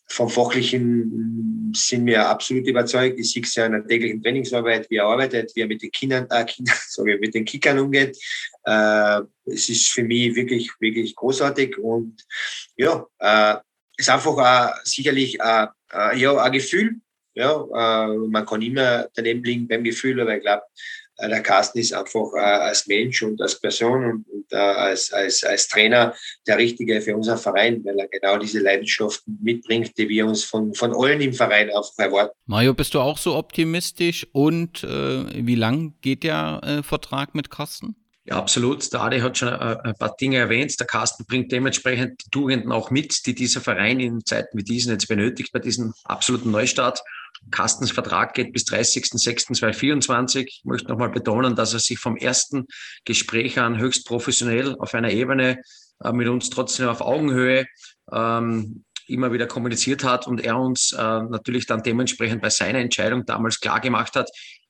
vom Fachlichen sind wir absolut überzeugt. Ich sehe es ja in der täglichen Trainingsarbeit, wie er arbeitet, wie er mit den Kindern, äh, Kindern (laughs) sorry, mit den Kickern umgeht. Äh, es ist für mich wirklich, wirklich großartig und ja, äh, ist einfach äh, sicherlich äh, ja, ein Gefühl. Ja, äh, man kann immer daneben liegen beim Gefühl, aber ich glaube, der Carsten ist einfach äh, als Mensch und als Person und, und äh, als, als, als Trainer der Richtige für unseren Verein, weil er genau diese Leidenschaften mitbringt, die wir uns von, von allen im Verein auch erwarten. Mario, bist du auch so optimistisch und äh, wie lang geht der äh, Vertrag mit Carsten? Ja, absolut. Der Adi hat schon äh, ein paar Dinge erwähnt. Der Carsten bringt dementsprechend die Tugenden auch mit, die dieser Verein in Zeiten wie diesen jetzt benötigt bei diesem absoluten Neustart. Carstens Vertrag geht bis 30.06.2024. Ich möchte nochmal betonen, dass er sich vom ersten Gespräch an höchst professionell auf einer Ebene äh, mit uns trotzdem auf Augenhöhe ähm, immer wieder kommuniziert hat und er uns äh, natürlich dann dementsprechend bei seiner Entscheidung damals klar gemacht hat,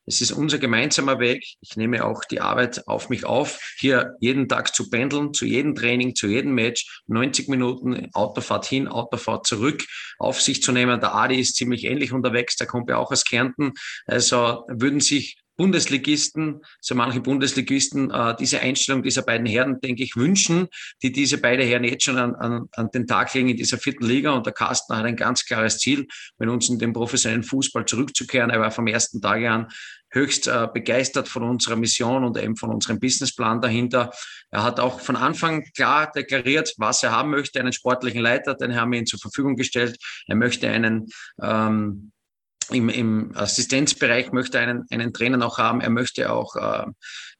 Es ist unser gemeinsamer Weg. Ich nehme auch die Arbeit auf mich auf, hier jeden Tag zu pendeln, zu jedem Training, zu jedem Match, 90 Minuten Autofahrt hin, Autofahrt zurück auf sich zu nehmen. Der Adi ist ziemlich ähnlich unterwegs, der kommt ja auch aus Kärnten. Also würden sich Bundesligisten, so manche Bundesligisten, äh, diese Einstellung dieser beiden Herren, denke ich, wünschen, die diese beiden Herren jetzt schon an, an, an den Tag legen in dieser vierten Liga. Und der Carsten hat ein ganz klares Ziel, mit uns in den professionellen Fußball zurückzukehren. Er war vom ersten Tag an höchst äh, begeistert von unserer Mission und eben von unserem Businessplan dahinter. Er hat auch von Anfang klar deklariert, was er haben möchte, einen sportlichen Leiter, den haben wir ihm zur Verfügung gestellt. Er möchte einen ähm, im, im Assistenzbereich möchte einen, einen Trainer noch haben. Er möchte auch äh,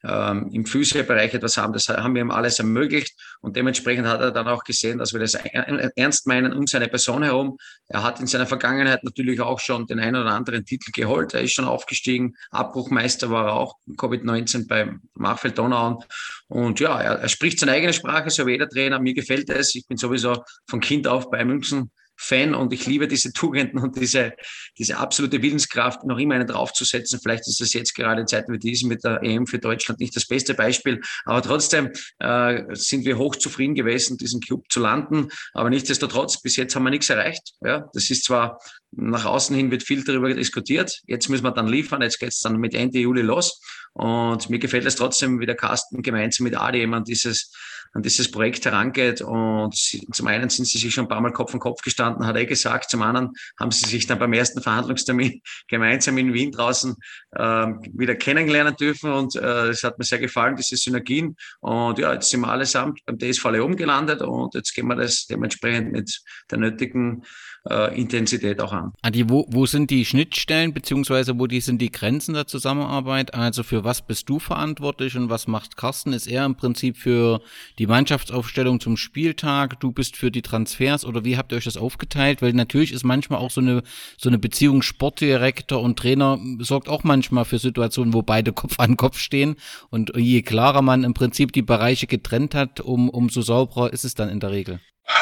äh, im Physiobereich etwas haben. Das haben wir ihm alles ermöglicht. Und dementsprechend hat er dann auch gesehen, dass wir das ernst meinen um seine Person herum. Er hat in seiner Vergangenheit natürlich auch schon den einen oder anderen Titel geholt. Er ist schon aufgestiegen. Abbruchmeister war er auch Covid-19 beim Machfeld Donau. Und ja, er, er spricht seine eigene Sprache, so wie jeder Trainer. Mir gefällt es. Ich bin sowieso von Kind auf bei München Fan und ich liebe diese (laughs) Tugenden und diese, diese absolute Willenskraft, noch immer einen draufzusetzen. Vielleicht ist das jetzt gerade in Zeiten wie diesen mit der EM für Deutschland nicht das beste Beispiel, aber trotzdem äh, sind wir hoch zufrieden gewesen, diesen Club zu landen. Aber nichtsdestotrotz, bis jetzt haben wir nichts erreicht. Ja, das ist zwar nach außen hin wird viel darüber diskutiert. Jetzt müssen wir dann liefern. Jetzt geht es dann mit Ende Juli los. Und mir gefällt es trotzdem, wie der Carsten gemeinsam mit Adi an dieses, an dieses Projekt herangeht. Und zum einen sind sie sich schon ein paar Mal Kopf an Kopf gestanden, hat er gesagt. Zum anderen haben sie sich dann beim ersten Verhandlungstermin (laughs) gemeinsam in Wien draußen ähm, wieder kennenlernen dürfen. Und äh, es hat mir sehr gefallen, diese Synergien. Und ja, jetzt sind wir allesamt beim DSV Leon gelandet und jetzt gehen wir das dementsprechend mit der nötigen äh, Intensität auch an. Adi, wo, wo sind die Schnittstellen, beziehungsweise wo die sind die Grenzen der Zusammenarbeit? Also für was bist du verantwortlich und was macht Carsten? Ist er im Prinzip für die Mannschaftsaufstellung zum Spieltag? Du bist für die Transfers oder wie habt ihr euch das aufgeteilt? Weil natürlich ist manchmal auch so eine, so eine Beziehung Sportdirektor und Trainer sorgt auch manchmal für Situationen, wo beide Kopf an Kopf stehen. Und je klarer man im Prinzip die Bereiche getrennt hat, um, umso sauberer ist es dann in der Regel.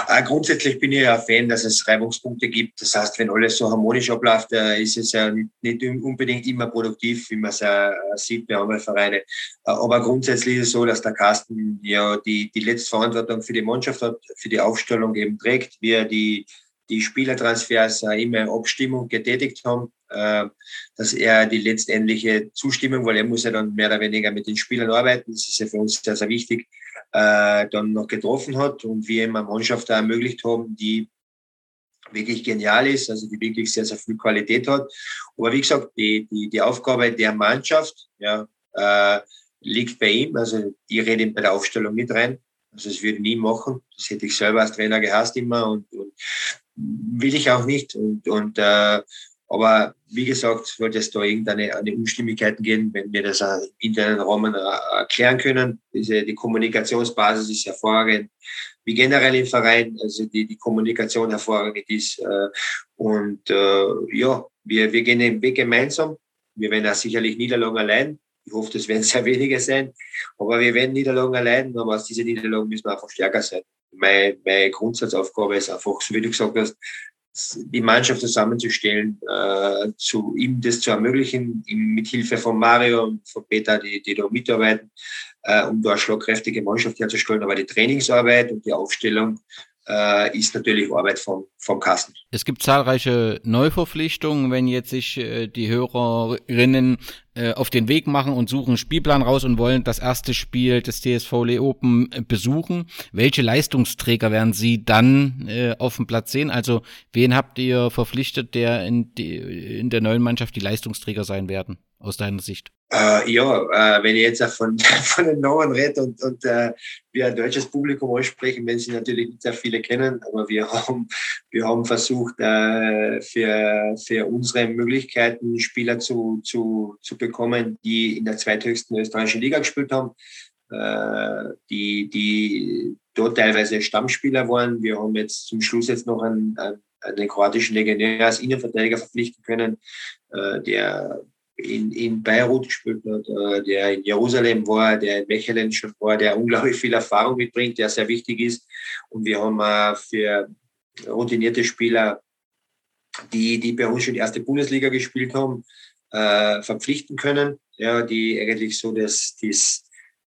Äh, grundsätzlich bin ich ja Fan, dass es Reibungspunkte gibt. Das heißt, wenn alles so harmonisch abläuft, äh, ist es ja nicht unbedingt immer produktiv, wie man es äh, sieht bei anderen Vereinen. Aber grundsätzlich ist es so, dass der Carsten ja die, die letzte Verantwortung für die Mannschaft hat, für die Aufstellung eben trägt, wie er die, die Spielertransfers immer in Abstimmung getätigt haben, dass er die letztendliche Zustimmung, weil er muss ja dann mehr oder weniger mit den Spielern arbeiten, das ist ja für uns sehr, sehr wichtig, äh, dann noch getroffen hat und wir ihm eine Mannschaft da ermöglicht haben, die wirklich genial ist, also die wirklich sehr, sehr viel Qualität hat. Aber wie gesagt, die, die, die Aufgabe der Mannschaft ja, äh, liegt bei ihm. Also ich rede ihm bei der Aufstellung mit rein. Also das würde nie machen. Das hätte ich selber als Trainer gehasst immer und, und will ich auch nicht. Und, und äh, aber wie gesagt, sollte es da irgendeine eine Unstimmigkeiten geben, wenn wir das im internen Rahmen erklären können. Diese, die Kommunikationsbasis ist hervorragend, wie generell im Verein, also die, die Kommunikation hervorragend ist. Äh, und äh, ja, wir, wir gehen den Weg gemeinsam. Wir werden auch sicherlich Niederlagen allein. Ich hoffe, das werden sehr (laughs) wenige sein. Aber wir werden Niederlagen allein, aber aus dieser Niederlagen müssen wir einfach stärker sein. Meine, meine Grundsatzaufgabe ist einfach, so wie du gesagt hast, die Mannschaft zusammenzustellen, äh, zu ihm das zu ermöglichen, ihm mit Hilfe von Mario und von Peter, die, die da mitarbeiten, äh, um da eine schlagkräftige Mannschaft herzustellen. Aber die Trainingsarbeit und die Aufstellung ist natürlich Arbeit vom, vom Kasten. Es gibt zahlreiche Neuverpflichtungen, wenn jetzt sich äh, die Hörerinnen äh, auf den Weg machen und suchen Spielplan raus und wollen das erste Spiel des TSV Le Open äh, besuchen. Welche Leistungsträger werden Sie dann äh, auf dem Platz sehen? Also wen habt ihr verpflichtet, der in, die, in der neuen Mannschaft die Leistungsträger sein werden, aus deiner Sicht? Äh, ja, äh, wenn ich jetzt von, (laughs) von den Namen rede und, und äh, wir ein deutsches Publikum ansprechen, wenn sie natürlich nicht sehr viele kennen, aber wir haben, wir haben versucht, äh, für, für unsere Möglichkeiten Spieler zu, zu, zu bekommen, die in der zweithöchsten österreichischen Liga gespielt haben, äh, die, die dort teilweise Stammspieler waren. Wir haben jetzt zum Schluss jetzt noch einen, einen, einen kroatischen Legionär als Innenverteidiger verpflichten können, äh, der in, in Beirut gespielt hat, äh, der in Jerusalem war, der in Mechelen schon war, der (laughs) unglaublich viel Erfahrung mitbringt, der sehr wichtig ist. Und wir haben äh, für routinierte Spieler, die, die bei uns schon die erste Bundesliga gespielt haben, äh, verpflichten können, ja, die eigentlich so dass dies,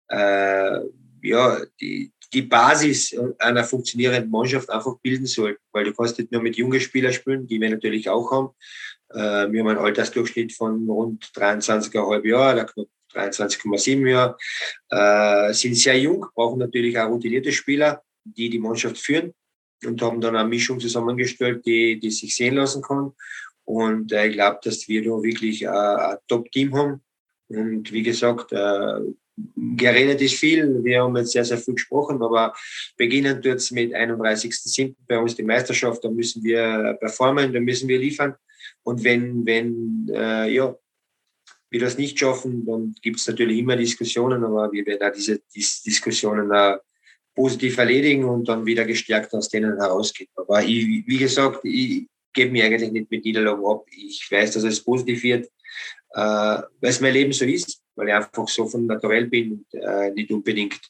äh, ja, die, die Basis einer funktionierenden Mannschaft einfach bilden sollten, weil du kannst nicht nur mit jungen Spielern spielen, die wir natürlich auch haben. Äh, wir haben einen Altersdurchschnitt von rund 23,5 Jahren, knapp 23,7 Jahre, äh, sind sehr jung, brauchen natürlich auch routinierte Spieler, die die Mannschaft führen und haben dann eine Mischung zusammengestellt, die, die sich sehen lassen kann. Und äh, ich glaube, dass wir da wirklich äh, ein Top-Team haben. Und wie gesagt, äh, geredet ist viel. Wir haben jetzt sehr, sehr viel gesprochen, aber beginnen tut es mit 31.07. bei uns die Meisterschaft. Da müssen wir performen, da müssen wir liefern. Und wenn, wenn äh, ja, wir das nicht schaffen, dann gibt es natürlich immer Diskussionen, aber wir werden auch diese, diese Diskussionen auch positiv erledigen und dann wieder gestärkt aus denen herausgehen. Aber ich, wie gesagt, ich gebe mir eigentlich nicht mit Niederlagen ab. Ich weiß, dass es positiv wird, äh, weil es mein Leben so ist, weil ich einfach so von naturell bin und äh, nicht unbedingt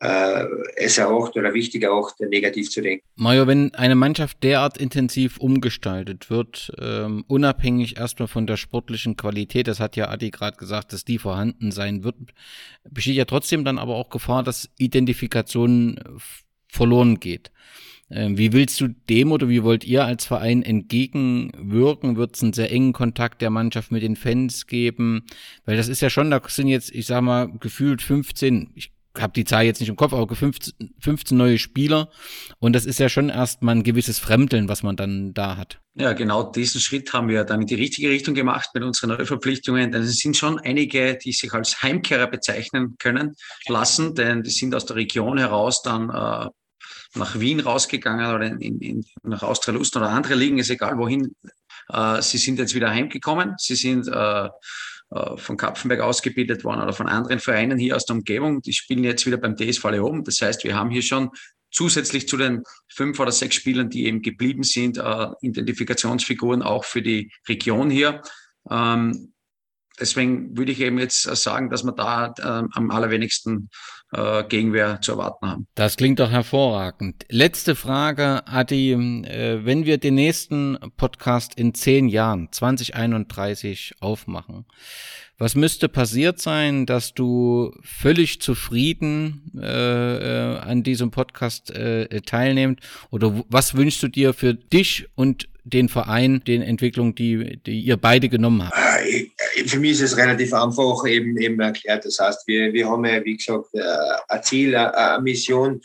äh, es erhaucht oder wichtig auch, negativ zu denken. Mario, wenn eine Mannschaft derart intensiv umgestaltet wird, ähm, unabhängig erstmal von der sportlichen Qualität, das hat ja Adi gerade gesagt, dass die vorhanden sein wird, besteht ja trotzdem dann aber auch Gefahr, dass Identifikation verloren geht. Ähm, wie willst du dem oder wie wollt ihr als Verein entgegenwirken? Wird es einen sehr engen Kontakt der Mannschaft mit den Fans geben? Weil das ist ja schon, da sind jetzt, ich sag mal, gefühlt 15, ich habe die Zahl jetzt nicht im Kopf, aber 15, 15 neue Spieler. Und das ist ja schon erstmal ein gewisses Fremdeln, was man dann da hat. Ja, genau diesen Schritt haben wir dann in die richtige Richtung gemacht mit unseren Neuverpflichtungen. Denn es sind schon einige, die sich als Heimkehrer bezeichnen können lassen, denn die sind aus der Region heraus dann äh, nach Wien rausgegangen oder in, in, nach Austria-Lust oder andere Ligen, ist egal wohin. Äh, sie sind jetzt wieder heimgekommen. Sie sind äh, von Kapfenberg ausgebildet worden oder von anderen Vereinen hier aus der Umgebung. Die spielen jetzt wieder beim DSV Leoben. Das heißt, wir haben hier schon zusätzlich zu den fünf oder sechs Spielern, die eben geblieben sind, äh, Identifikationsfiguren auch für die Region hier. Ähm, deswegen würde ich eben jetzt sagen, dass wir da äh, am allerwenigsten äh, Gegenwehr zu erwarten haben. Das klingt doch hervorragend. Letzte Frage, Adi. Äh, wenn wir den nächsten Podcast in zehn Jahren, 2031, aufmachen, was müsste passiert sein, dass du völlig zufrieden äh, äh, an diesem Podcast äh, teilnimmst? Oder was wünschst du dir für dich und den Verein, den Entwicklungen, die, die ihr beide genommen habt? Äh, für mich ist es relativ einfach eben, eben erklärt. Das heißt, wir, wir haben ja, wie gesagt, äh, ein Ziel, eine Mission,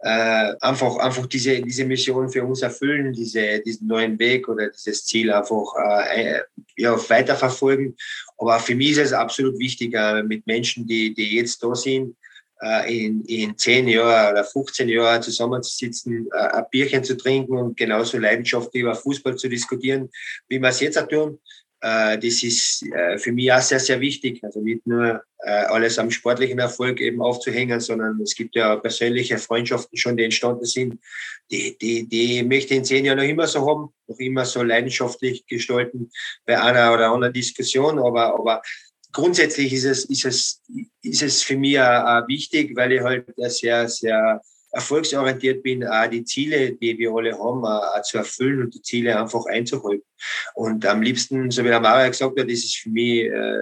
äh, einfach, einfach diese, diese Mission für uns erfüllen, diese, diesen neuen Weg oder dieses Ziel einfach äh, ja, weiterverfolgen. Aber für mich ist es absolut wichtig, äh, mit Menschen, die, die jetzt da sind, äh, in, in 10 Jahren oder 15 Jahren zusammenzusitzen, äh, ein Bierchen zu trinken und genauso leidenschaftlich über Fußball zu diskutieren, wie wir es jetzt auch tun. Äh, das ist äh, für mich auch sehr, sehr wichtig. Also nicht nur äh, alles am sportlichen Erfolg eben aufzuhängen, sondern es gibt ja persönliche Freundschaften schon, die entstanden sind. Die, die, die möchte ich in zehn Jahren noch immer so haben, noch immer so leidenschaftlich gestalten bei einer oder anderen Diskussion. Aber, aber grundsätzlich ist es, ist es, ist es für mich auch wichtig, weil ich halt sehr, sehr erfolgsorientiert bin, auch die Ziele, die wir alle haben, auch zu erfüllen und die Ziele einfach einzuhalten. Und am liebsten, so wie der Mario gesagt hat, ist es für mich äh,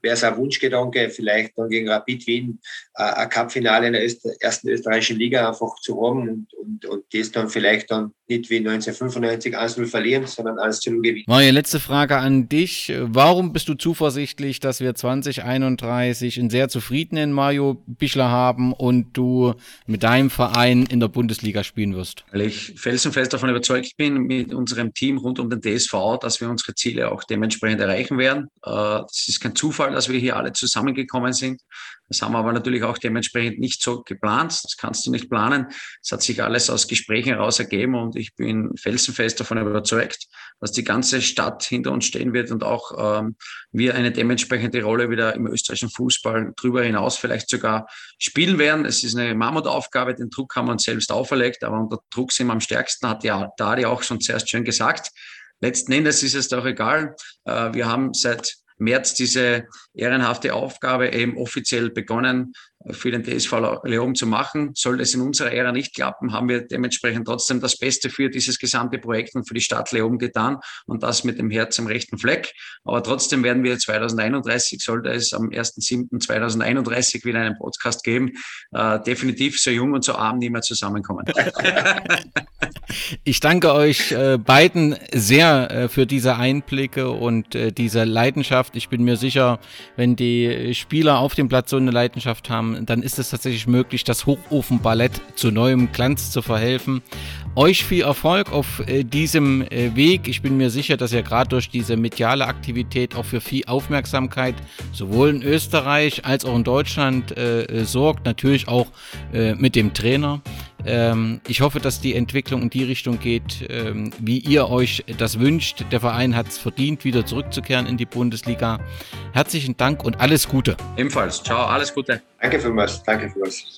wäre es ein Wunschgedanke, vielleicht dann gegen Rapid Wien äh, ein Cup-Finale in der Öster ersten österreichischen Liga einfach zu haben und, und, und das dann vielleicht dann nicht wie 1995 1-0 verlieren, sondern 1-0 gewinnen. Mario, letzte Frage an dich. Warum bist du zuversichtlich, dass wir 2031 einen sehr zufriedenen Mario Bichler haben und du mit deinem Verein in der Bundesliga spielen wirst? Weil ich felsenfest davon überzeugt bin, mit unserem Team rund um den DSV, dass wir unsere Ziele auch dementsprechend erreichen werden. Äh, das ist kein Zufall, dass wir hier alle zusammengekommen sind. Das haben wir aber natürlich auch dementsprechend nicht so geplant. Das kannst du nicht planen. Es hat sich alles aus Gesprächen heraus ergeben und ich bin felsenfest davon überzeugt, dass die ganze Stadt hinter uns stehen wird und auch ähm, wir eine dementsprechende Rolle wieder im österreichischen Fußball darüber hinaus vielleicht sogar spielen werden. Es ist eine Mammutaufgabe, den Druck haben wir uns selbst auferlegt, aber unter Druck sind wir am stärksten, hat ja Dadi auch schon zuerst schön gesagt. Letzten Endes ist es doch egal. Äh, wir haben seit März diese ehrenhafte Aufgabe eben offiziell begonnen. Für den DSV Leon zu machen. Sollte es in unserer Ära nicht klappen, haben wir dementsprechend trotzdem das Beste für dieses gesamte Projekt und für die Stadt Leon getan und das mit dem Herz am rechten Fleck. Aber trotzdem werden wir 2031, sollte es am 1.7.2031 wieder einen Podcast geben, äh, definitiv so jung und so arm nie mehr zusammenkommen. (laughs) Ich danke euch äh, beiden sehr äh, für diese Einblicke und äh, diese Leidenschaft. Ich bin mir sicher, wenn die Spieler auf dem Platz so eine Leidenschaft haben, dann ist es tatsächlich möglich, das Hochofenballett zu neuem Glanz zu verhelfen. Euch viel Erfolg auf äh, diesem äh, Weg. Ich bin mir sicher, dass ihr gerade durch diese mediale Aktivität auch für viel Aufmerksamkeit sowohl in Österreich als auch in Deutschland äh, sorgt. Natürlich auch mit dem Trainer. Ähm, ich hoffe, dass die Entwicklung in die Richtung geht, ähm, wie ihr euch das wünscht. Der Verein hat es verdient, wieder zurückzukehren in die Bundesliga. Herzlichen Dank und alles Gute. Ebenfalls. Ciao, alles Gute. Danke für was. Danke für was.